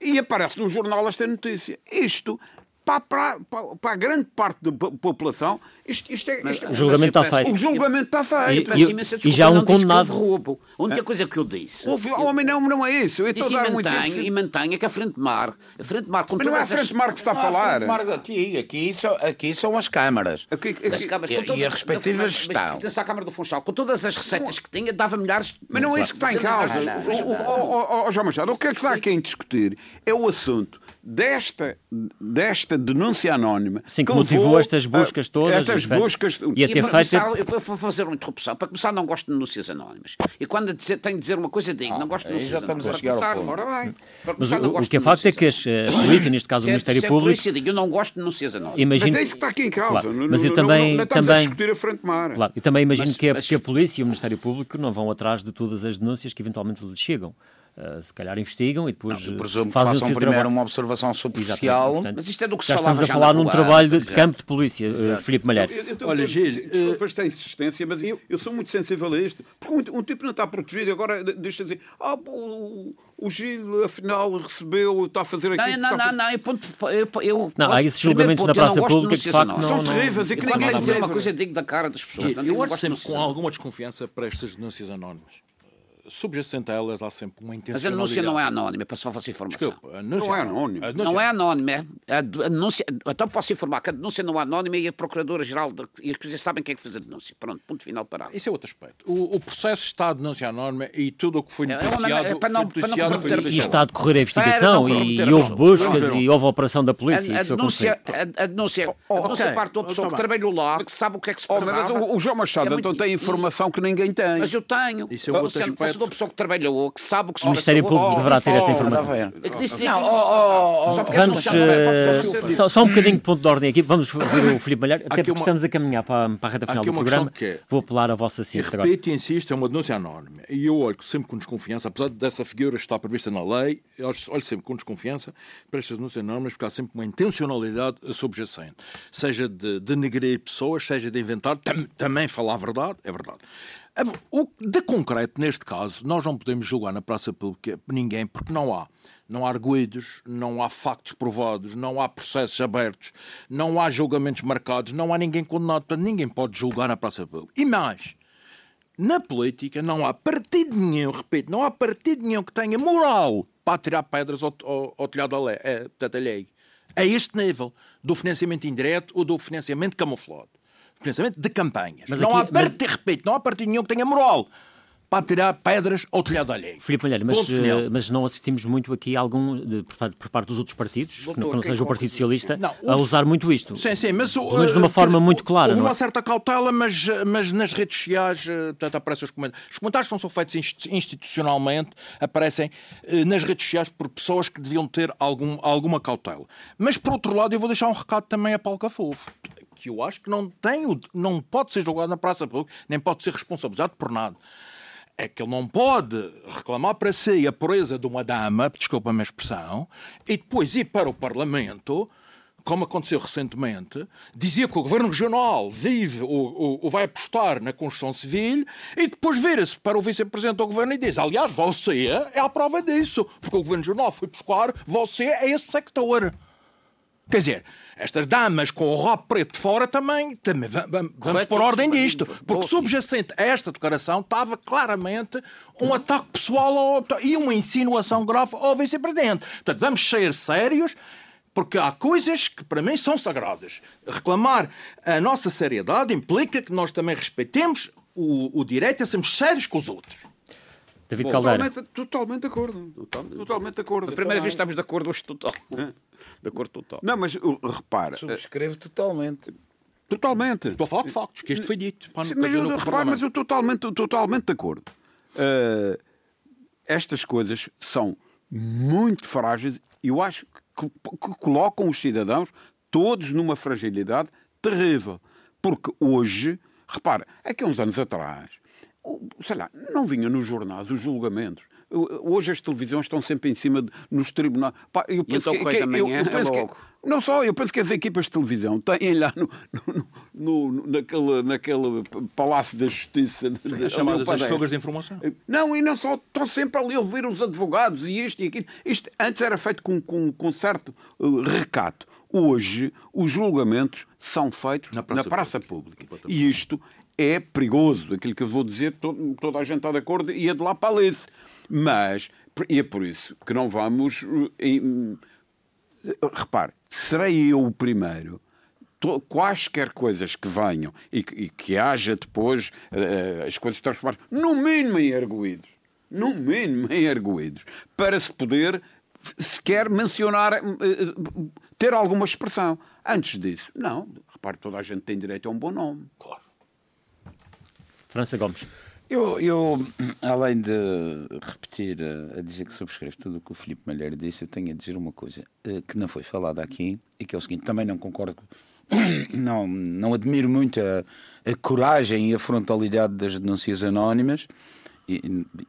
[SPEAKER 6] E aparece no jornal esta notícia. Isto para, para, para, a grande parte da população, isto, isto é. Isto,
[SPEAKER 2] o julgamento está feito.
[SPEAKER 6] O julgamento está feito.
[SPEAKER 2] E, e, e já um condenado.
[SPEAKER 4] Roubo. A única coisa que eu disse.
[SPEAKER 6] O homem não, não é isso. Eu
[SPEAKER 4] disse,
[SPEAKER 6] e,
[SPEAKER 4] mantenha, e mantenha que a frente de mar. A frente de mar com
[SPEAKER 6] Mas não é a frente de mar que se está a falar.
[SPEAKER 5] Mar aqui, aqui, são, aqui são as câmaras. Aqui, aqui, as câmaras e, todas, e a respectiva gestão.
[SPEAKER 4] Mas, a Câmara do Funchal, com todas as receitas que tinha, dava milhares.
[SPEAKER 6] Mas não é isso que está em causa. João Machado, o que é que está aqui em discutir é o assunto desta, desta denúncia anónima.
[SPEAKER 2] Sim, que, que motivou estas buscas todas.
[SPEAKER 6] Estas buscas.
[SPEAKER 2] E a ter feito.
[SPEAKER 4] Eu vou fazer uma interrupção. Para começar, não gosto de denúncias anónimas. E quando dizer, tenho de dizer uma coisa, digo, ah, não gosto de denúncias já estamos
[SPEAKER 5] anónimas. A chegar
[SPEAKER 4] começar, bem.
[SPEAKER 2] Para Mas o, o que é facto é que as, eh, a polícia, neste caso o Ministério Público. Polícia,
[SPEAKER 4] digo, eu não gosto de denúncias anónimas.
[SPEAKER 6] Imagino... Mas é isso que está aqui em causa.
[SPEAKER 2] Claro. Mas eu também.
[SPEAKER 6] Não,
[SPEAKER 2] também... a
[SPEAKER 6] discutir a frente mar.
[SPEAKER 2] Claro. E também imagino a, que a polícia e o Ministério Público não vão atrás de todas as denúncias que eventualmente lhes chegam. Uh, se calhar investigam e depois
[SPEAKER 5] não, presumo fazem que façam primeiro trabalho. uma observação superficial.
[SPEAKER 4] Portanto, mas isto é do que se
[SPEAKER 2] já
[SPEAKER 4] falava
[SPEAKER 2] estamos a falar num trabalho de, de, campo de polícia, uh, Filipe Malheiro.
[SPEAKER 6] Olha, Gil, desculpa esta insistência, mas eu, eu, sou muito sensível a isto. Porque um, um tipo não está protegido e agora deixa dizer, ah, o, o Gil afinal recebeu, está a fazer aquilo.
[SPEAKER 4] Não, não, não, não, eu, eu, eu
[SPEAKER 2] não, há esses julgamentos na praça pública que de facto não,
[SPEAKER 6] são terríveis e que ninguém
[SPEAKER 4] dizer uma coisa digo da cara das pessoas.
[SPEAKER 3] Eu olho sempre com alguma desconfiança para estas denúncias anónimas subjacente a elas há sempre uma intenção.
[SPEAKER 4] Mas a denúncia não é anónima, para só vossa informação.
[SPEAKER 6] Desculpa, a denúncia não é anónima.
[SPEAKER 4] Não é anónima. A denúncia, então posso informar que a denúncia não é anónima e a Procuradora-Geral e as sabem quem é que fez a denúncia. Pronto, ponto final parado.
[SPEAKER 3] Isso é outro aspecto. O, o processo está a denúncia anónima e tudo o que foi noticiado, é, é, é, para não, foi noticiado
[SPEAKER 2] para não foi E está a decorrer a investigação e, e houve buscas e houve a operação da polícia.
[SPEAKER 4] A, a, denúncia, a, a denúncia, oh, a denúncia okay. parte da pessoa que trabalhou lá, que sabe o que é que se passa.
[SPEAKER 6] Oh, mas o, o João Machado é então tem informação que ninguém tem.
[SPEAKER 4] Mas eu tenho.
[SPEAKER 3] Isso é outro aspecto.
[SPEAKER 4] Da pessoa que trabalhou, que sabe o que se
[SPEAKER 2] O Ministério Público deverá ter essa informação. Vamos, só, só um bocadinho de ponto de ordem aqui. Vamos ver o Filipe Malhar, até porque estamos a caminhar para, para a reta final do programa. Vou apelar à vossa ciência
[SPEAKER 3] agora. Repito e insisto, é uma denúncia anónima. E eu olho sempre com desconfiança, apesar dessa figura estar prevista na lei, olho sempre com desconfiança para estas denúncias anónimas, porque há sempre uma intencionalidade subjacente. Seja de denegrir pessoas, seja de inventar, tam, também falar a verdade, é verdade. O, de concreto, neste caso, nós não podemos julgar na praça pública ninguém, porque não há. Não há arguídos, não há factos provados, não há processos abertos, não há julgamentos marcados, não há ninguém condenado. Portanto, ninguém pode julgar na praça pública. E mais, na política não há partido nenhum, repito, não há partido nenhum que tenha moral para tirar pedras ao, ao, ao telhado. É, a este nível do financiamento indireto ou do financiamento camuflado financiamento de campanhas. Mas não aqui, há partido, mas... repito, não há partido nenhum que tenha moral para tirar pedras ao telhado alheio.
[SPEAKER 2] Filipe Malheiro, mas, uh, mas não assistimos muito aqui algum, de, por, parte dos outros partidos, Doutor, que não, que não seja o Partido Socialista, não, a usar muito isto.
[SPEAKER 3] Sim, sim, mas...
[SPEAKER 2] Mas de uma uh, forma muito clara,
[SPEAKER 3] houve
[SPEAKER 2] não
[SPEAKER 3] é? uma certa cautela, mas, mas nas redes sociais, portanto, aparecem os comentários. Os comentários não são feitos institucionalmente, aparecem nas redes sociais por pessoas que deviam ter algum, alguma cautela. Mas, por outro lado, eu vou deixar um recado também a Paulo Cafofo que eu acho que não tem, não pode ser julgado na praça pública, nem pode ser responsabilizado por nada. É que ele não pode reclamar para si a pureza de uma dama, desculpa a minha expressão, e depois ir para o Parlamento como aconteceu recentemente, dizia que o Governo Regional vive ou, ou, vai apostar na construção civil e depois vira-se para o Vice-Presidente do Governo e diz: Aliás, você é a prova disso, porque o Governo Regional foi buscar, você é esse sector. Quer dizer, estas damas com o rabo preto de fora também, também vamos, vamos por ordem disto. Porque subjacente a esta declaração estava claramente um ataque pessoal ao, e uma insinuação grave ao vice-presidente. Portanto, vamos ser sérios. Porque há coisas que para mim são sagradas. Reclamar a nossa seriedade implica que nós também respeitemos o, o direito a sermos sérios com os outros.
[SPEAKER 2] David Caldeira.
[SPEAKER 6] Totalmente, totalmente de acordo. Totalmente, totalmente de acordo.
[SPEAKER 4] A primeira vez estamos de acordo hoje total. De acordo total.
[SPEAKER 6] Não, mas repara.
[SPEAKER 5] Subscrevo totalmente.
[SPEAKER 6] Totalmente.
[SPEAKER 3] Estou a falar de factos, que isto foi dito.
[SPEAKER 6] Sim, mas, eu, repara, mas eu totalmente, totalmente de acordo. Uh, estas coisas são muito frágeis e eu acho que, que colocam os cidadãos todos numa fragilidade terrível. Porque hoje, repara, é que há uns anos atrás, sei lá, não vinha nos jornais os julgamentos. Hoje as televisões estão sempre em cima de, nos tribunais.
[SPEAKER 4] Pá, eu penso então, que, que, eu, eu penso é que,
[SPEAKER 6] não só, eu penso que as equipas de televisão têm lá no, no, no naquele, naquele Palácio da Justiça.
[SPEAKER 3] As chamadas as fugas de informação.
[SPEAKER 6] Não, e não só, estão sempre ali a ouvir os advogados e isto e aquilo. Isto antes era feito com, com, com certo uh, recato. Hoje, os julgamentos são feitos na praça, na praça pública. pública. E isto é perigoso. Aquilo que eu vou dizer, todo, toda a gente está de acordo e é de lá para ali. Mas, e é por isso que não vamos. Em, repare, serei eu o primeiro quaisquer coisas que venham e que, e que haja depois uh, as coisas transformadas, no mínimo em arguídos, no mínimo em arguídos, para se poder sequer mencionar, uh, ter alguma expressão. Antes disso, não. Repare, toda a gente tem direito a um bom nome.
[SPEAKER 3] Claro.
[SPEAKER 2] França Gomes.
[SPEAKER 5] Eu, eu, além de repetir, a, a dizer que subscrevo tudo o que o Filipe Malheiro disse, eu tenho a dizer uma coisa uh, que não foi falada aqui e que é o seguinte: também não concordo, não, não admiro muito a, a coragem e a frontalidade das denúncias anónimas, e,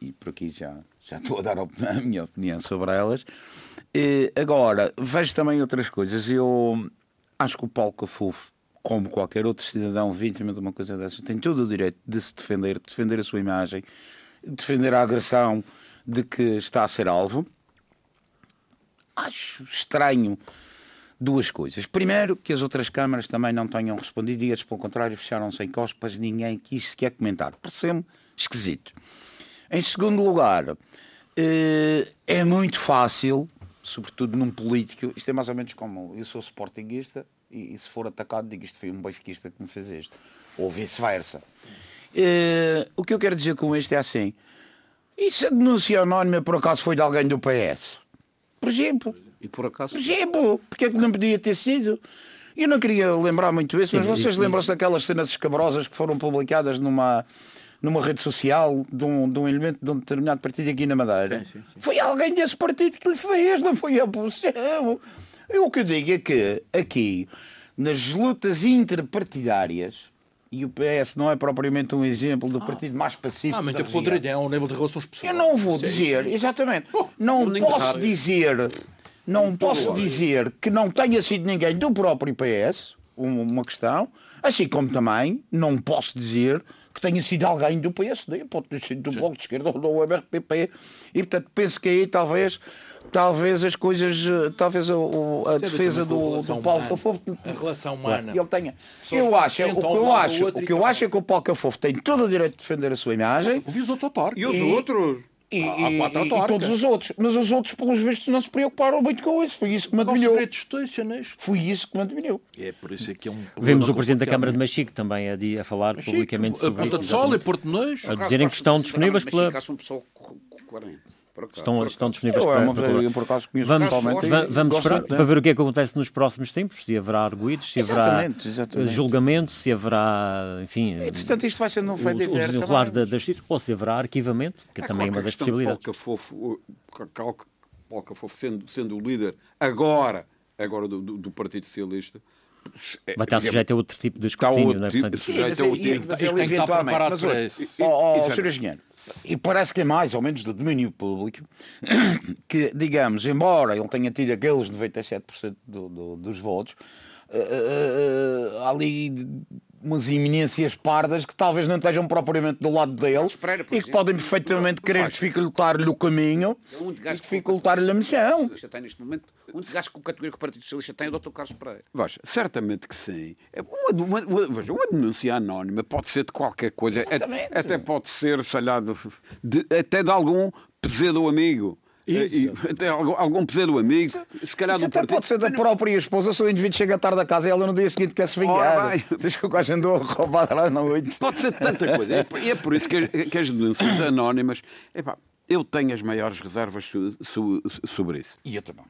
[SPEAKER 5] e, e por aqui já, já estou a dar a, minha opinião sobre elas. Uh, agora, vejo também outras coisas. Eu acho que o Paulo Cafufo como qualquer outro cidadão vítima de uma coisa dessas, tem todo o direito de se defender, defender a sua imagem, defender a agressão de que está a ser alvo. Acho estranho duas coisas. Primeiro, que as outras câmaras também não tenham respondido e eles, pelo contrário, fecharam-se em cospas, ninguém quis sequer comentar. Pareceu-me esquisito. Em segundo lugar, eh, é muito fácil, sobretudo num político, isto é mais ou menos como eu sou sportinguista e, se for atacado digo isto foi um benfiquista que me fez isto, ou vice-versa. Eh, o que eu quero dizer com isto é assim, e se a denúncia anónima por acaso foi de alguém do PS? Por exemplo.
[SPEAKER 4] E por acaso?
[SPEAKER 5] Por exemplo, porque é que não podia ter sido? Eu não queria lembrar muito isso, Sim, mas vocês lembram-se daquelas cenas escabrosas que foram publicadas numa, numa rede social de um, de um elemento de um determinado partido aqui na Madeira? Sim, sim, foi alguém desse partido que lhe fez, não foi a oposição. Eu, o que eu digo é que aqui, nas lutas interpartidárias, e o PS não é propriamente um exemplo do ah. partido mais pacífico. Ah,
[SPEAKER 3] muito podridão ao nível de relações pessoais.
[SPEAKER 5] Eu não vou dizer, exatamente, oh, não posso dizer não posso dizer que não tenha sido ninguém do próprio PS, uma questão, assim como também não posso dizer que tenha sido alguém do PSD, pode ter sido do Bloco de Esquerda ou do MRPP, e portanto penso que aí talvez talvez as coisas, talvez a, a defesa do, do Paulo Cafofo,
[SPEAKER 3] a relação humana,
[SPEAKER 5] ele tenha. Eu acho, o que eu acho, o que eu acho é que o Paulo Cafofo tem todo o direito de defender a sua imagem.
[SPEAKER 3] Ouvi os outros autarcas.
[SPEAKER 6] E os outros?
[SPEAKER 5] E, e, e, todos os outros. Mas os outros, pelos vistos, não se preocuparam muito com isso. Foi isso que me admirou. Foi isso que me admirou.
[SPEAKER 3] É por isso é que é um
[SPEAKER 2] Vemos o Presidente da Câmara de Machique também a, a falar Machique, publicamente sobre
[SPEAKER 3] Ponta
[SPEAKER 2] isso.
[SPEAKER 3] de Sol e Porto.
[SPEAKER 2] A dizerem que estão disponíveis pela... Estão, estão disponíveis
[SPEAKER 5] eu, para, para... Eu, por acaso,
[SPEAKER 2] vamos, vamos esperar para ver o que é que acontece nos próximos tempos, se haverá arguídos, se haverá exatamente, julgamento, se haverá, enfim...
[SPEAKER 5] E, portanto, isto vai ser no feito
[SPEAKER 2] o, o desenrolar da, da justiça, ou se haverá arquivamento, que é, também é uma das possibilidades.
[SPEAKER 6] Paulo Cafofo, sendo, sendo o líder agora, agora do, do, do Partido Socialista,
[SPEAKER 2] Vai estar sujeito a outro tipo de escrutínio, não é?
[SPEAKER 5] Portanto, sim, mas, a outro tipo. Mas ele eventualmente... Mas, hoje, ó, Sr. Engenheiro, e parece que é mais ou menos do domínio público que, digamos, embora ele tenha tido aqueles 97% do, do, dos votos, uh, uh, ali umas iminências pardas que talvez não estejam propriamente do lado deles e que podem perfeitamente querer dificultar-lhe o caminho é e dificultar-lhe a missão.
[SPEAKER 4] Tem neste momento um desgaste com a categoria que o Partido Socialista tem é o Dr. Carlos Pereira.
[SPEAKER 6] Veja, certamente que sim. É uma, uma, uma, veja, uma denúncia anónima pode ser de qualquer coisa, até, até pode ser, sei lá, de, até de algum pesedo amigo. Isso. até algum peso amigo, se calhar
[SPEAKER 5] Isso até pode ser da própria esposa, se o indivíduo chega tarde a casa e ela no dia seguinte quer se vingar. Diz que o gajo andou roubado lá na noite.
[SPEAKER 6] Pode ser tanta coisa. E é por isso que, que as denúncias anónimas. Epá, eu tenho as maiores reservas sobre isso.
[SPEAKER 5] E eu também.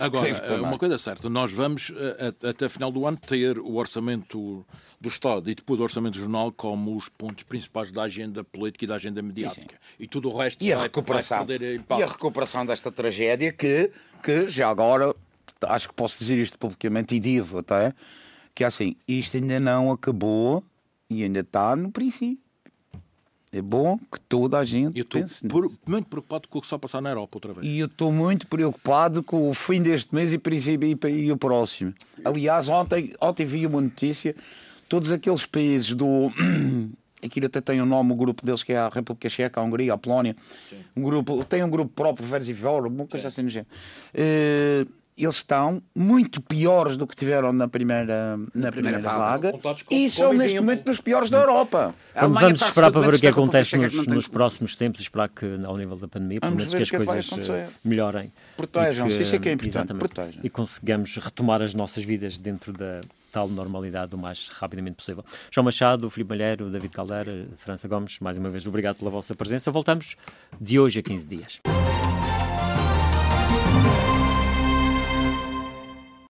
[SPEAKER 3] Agora, uma coisa é certa, nós vamos eh, até final do ano ter o orçamento do Estado e depois o Orçamento Regional como os pontos principais da agenda política e da agenda mediática. Sim, sim. E tudo o resto
[SPEAKER 5] e a recuperação E a recuperação desta tragédia que, que já agora, acho que posso dizer isto publicamente e digo até, que é assim, isto ainda não acabou e ainda está no princípio. É bom que toda a gente eu pense
[SPEAKER 3] por, muito preocupado com o que a passar na Europa outra vez.
[SPEAKER 5] E eu estou muito preocupado com o fim deste mês e, princípio, e, o próximo. Aliás, ontem, ontem vi uma notícia todos aqueles países do. Aquilo até tem um nome, o grupo deles que é a República Checa, a Hungria, a Polónia. Um grupo, tem um grupo próprio, Versivor, uma coisa assim no género. Uh, eles estão muito piores do que tiveram na primeira, na, primeira, primeira vaga e são neste momento dos piores da Europa.
[SPEAKER 2] Vamos, vamos esperar para ver o que acontece nos, nos próximos tempos e esperar que, ao nível da pandemia, pelo menos que as que é coisas eh, melhorem.
[SPEAKER 5] Protejam-se, isso é que é importante. Protejam.
[SPEAKER 2] E consigamos retomar as nossas vidas dentro da tal normalidade o mais rapidamente possível. João Machado, Filipe Malheiro, David Caldeira, França Gomes, mais uma vez obrigado pela vossa presença. Voltamos de hoje a 15 dias.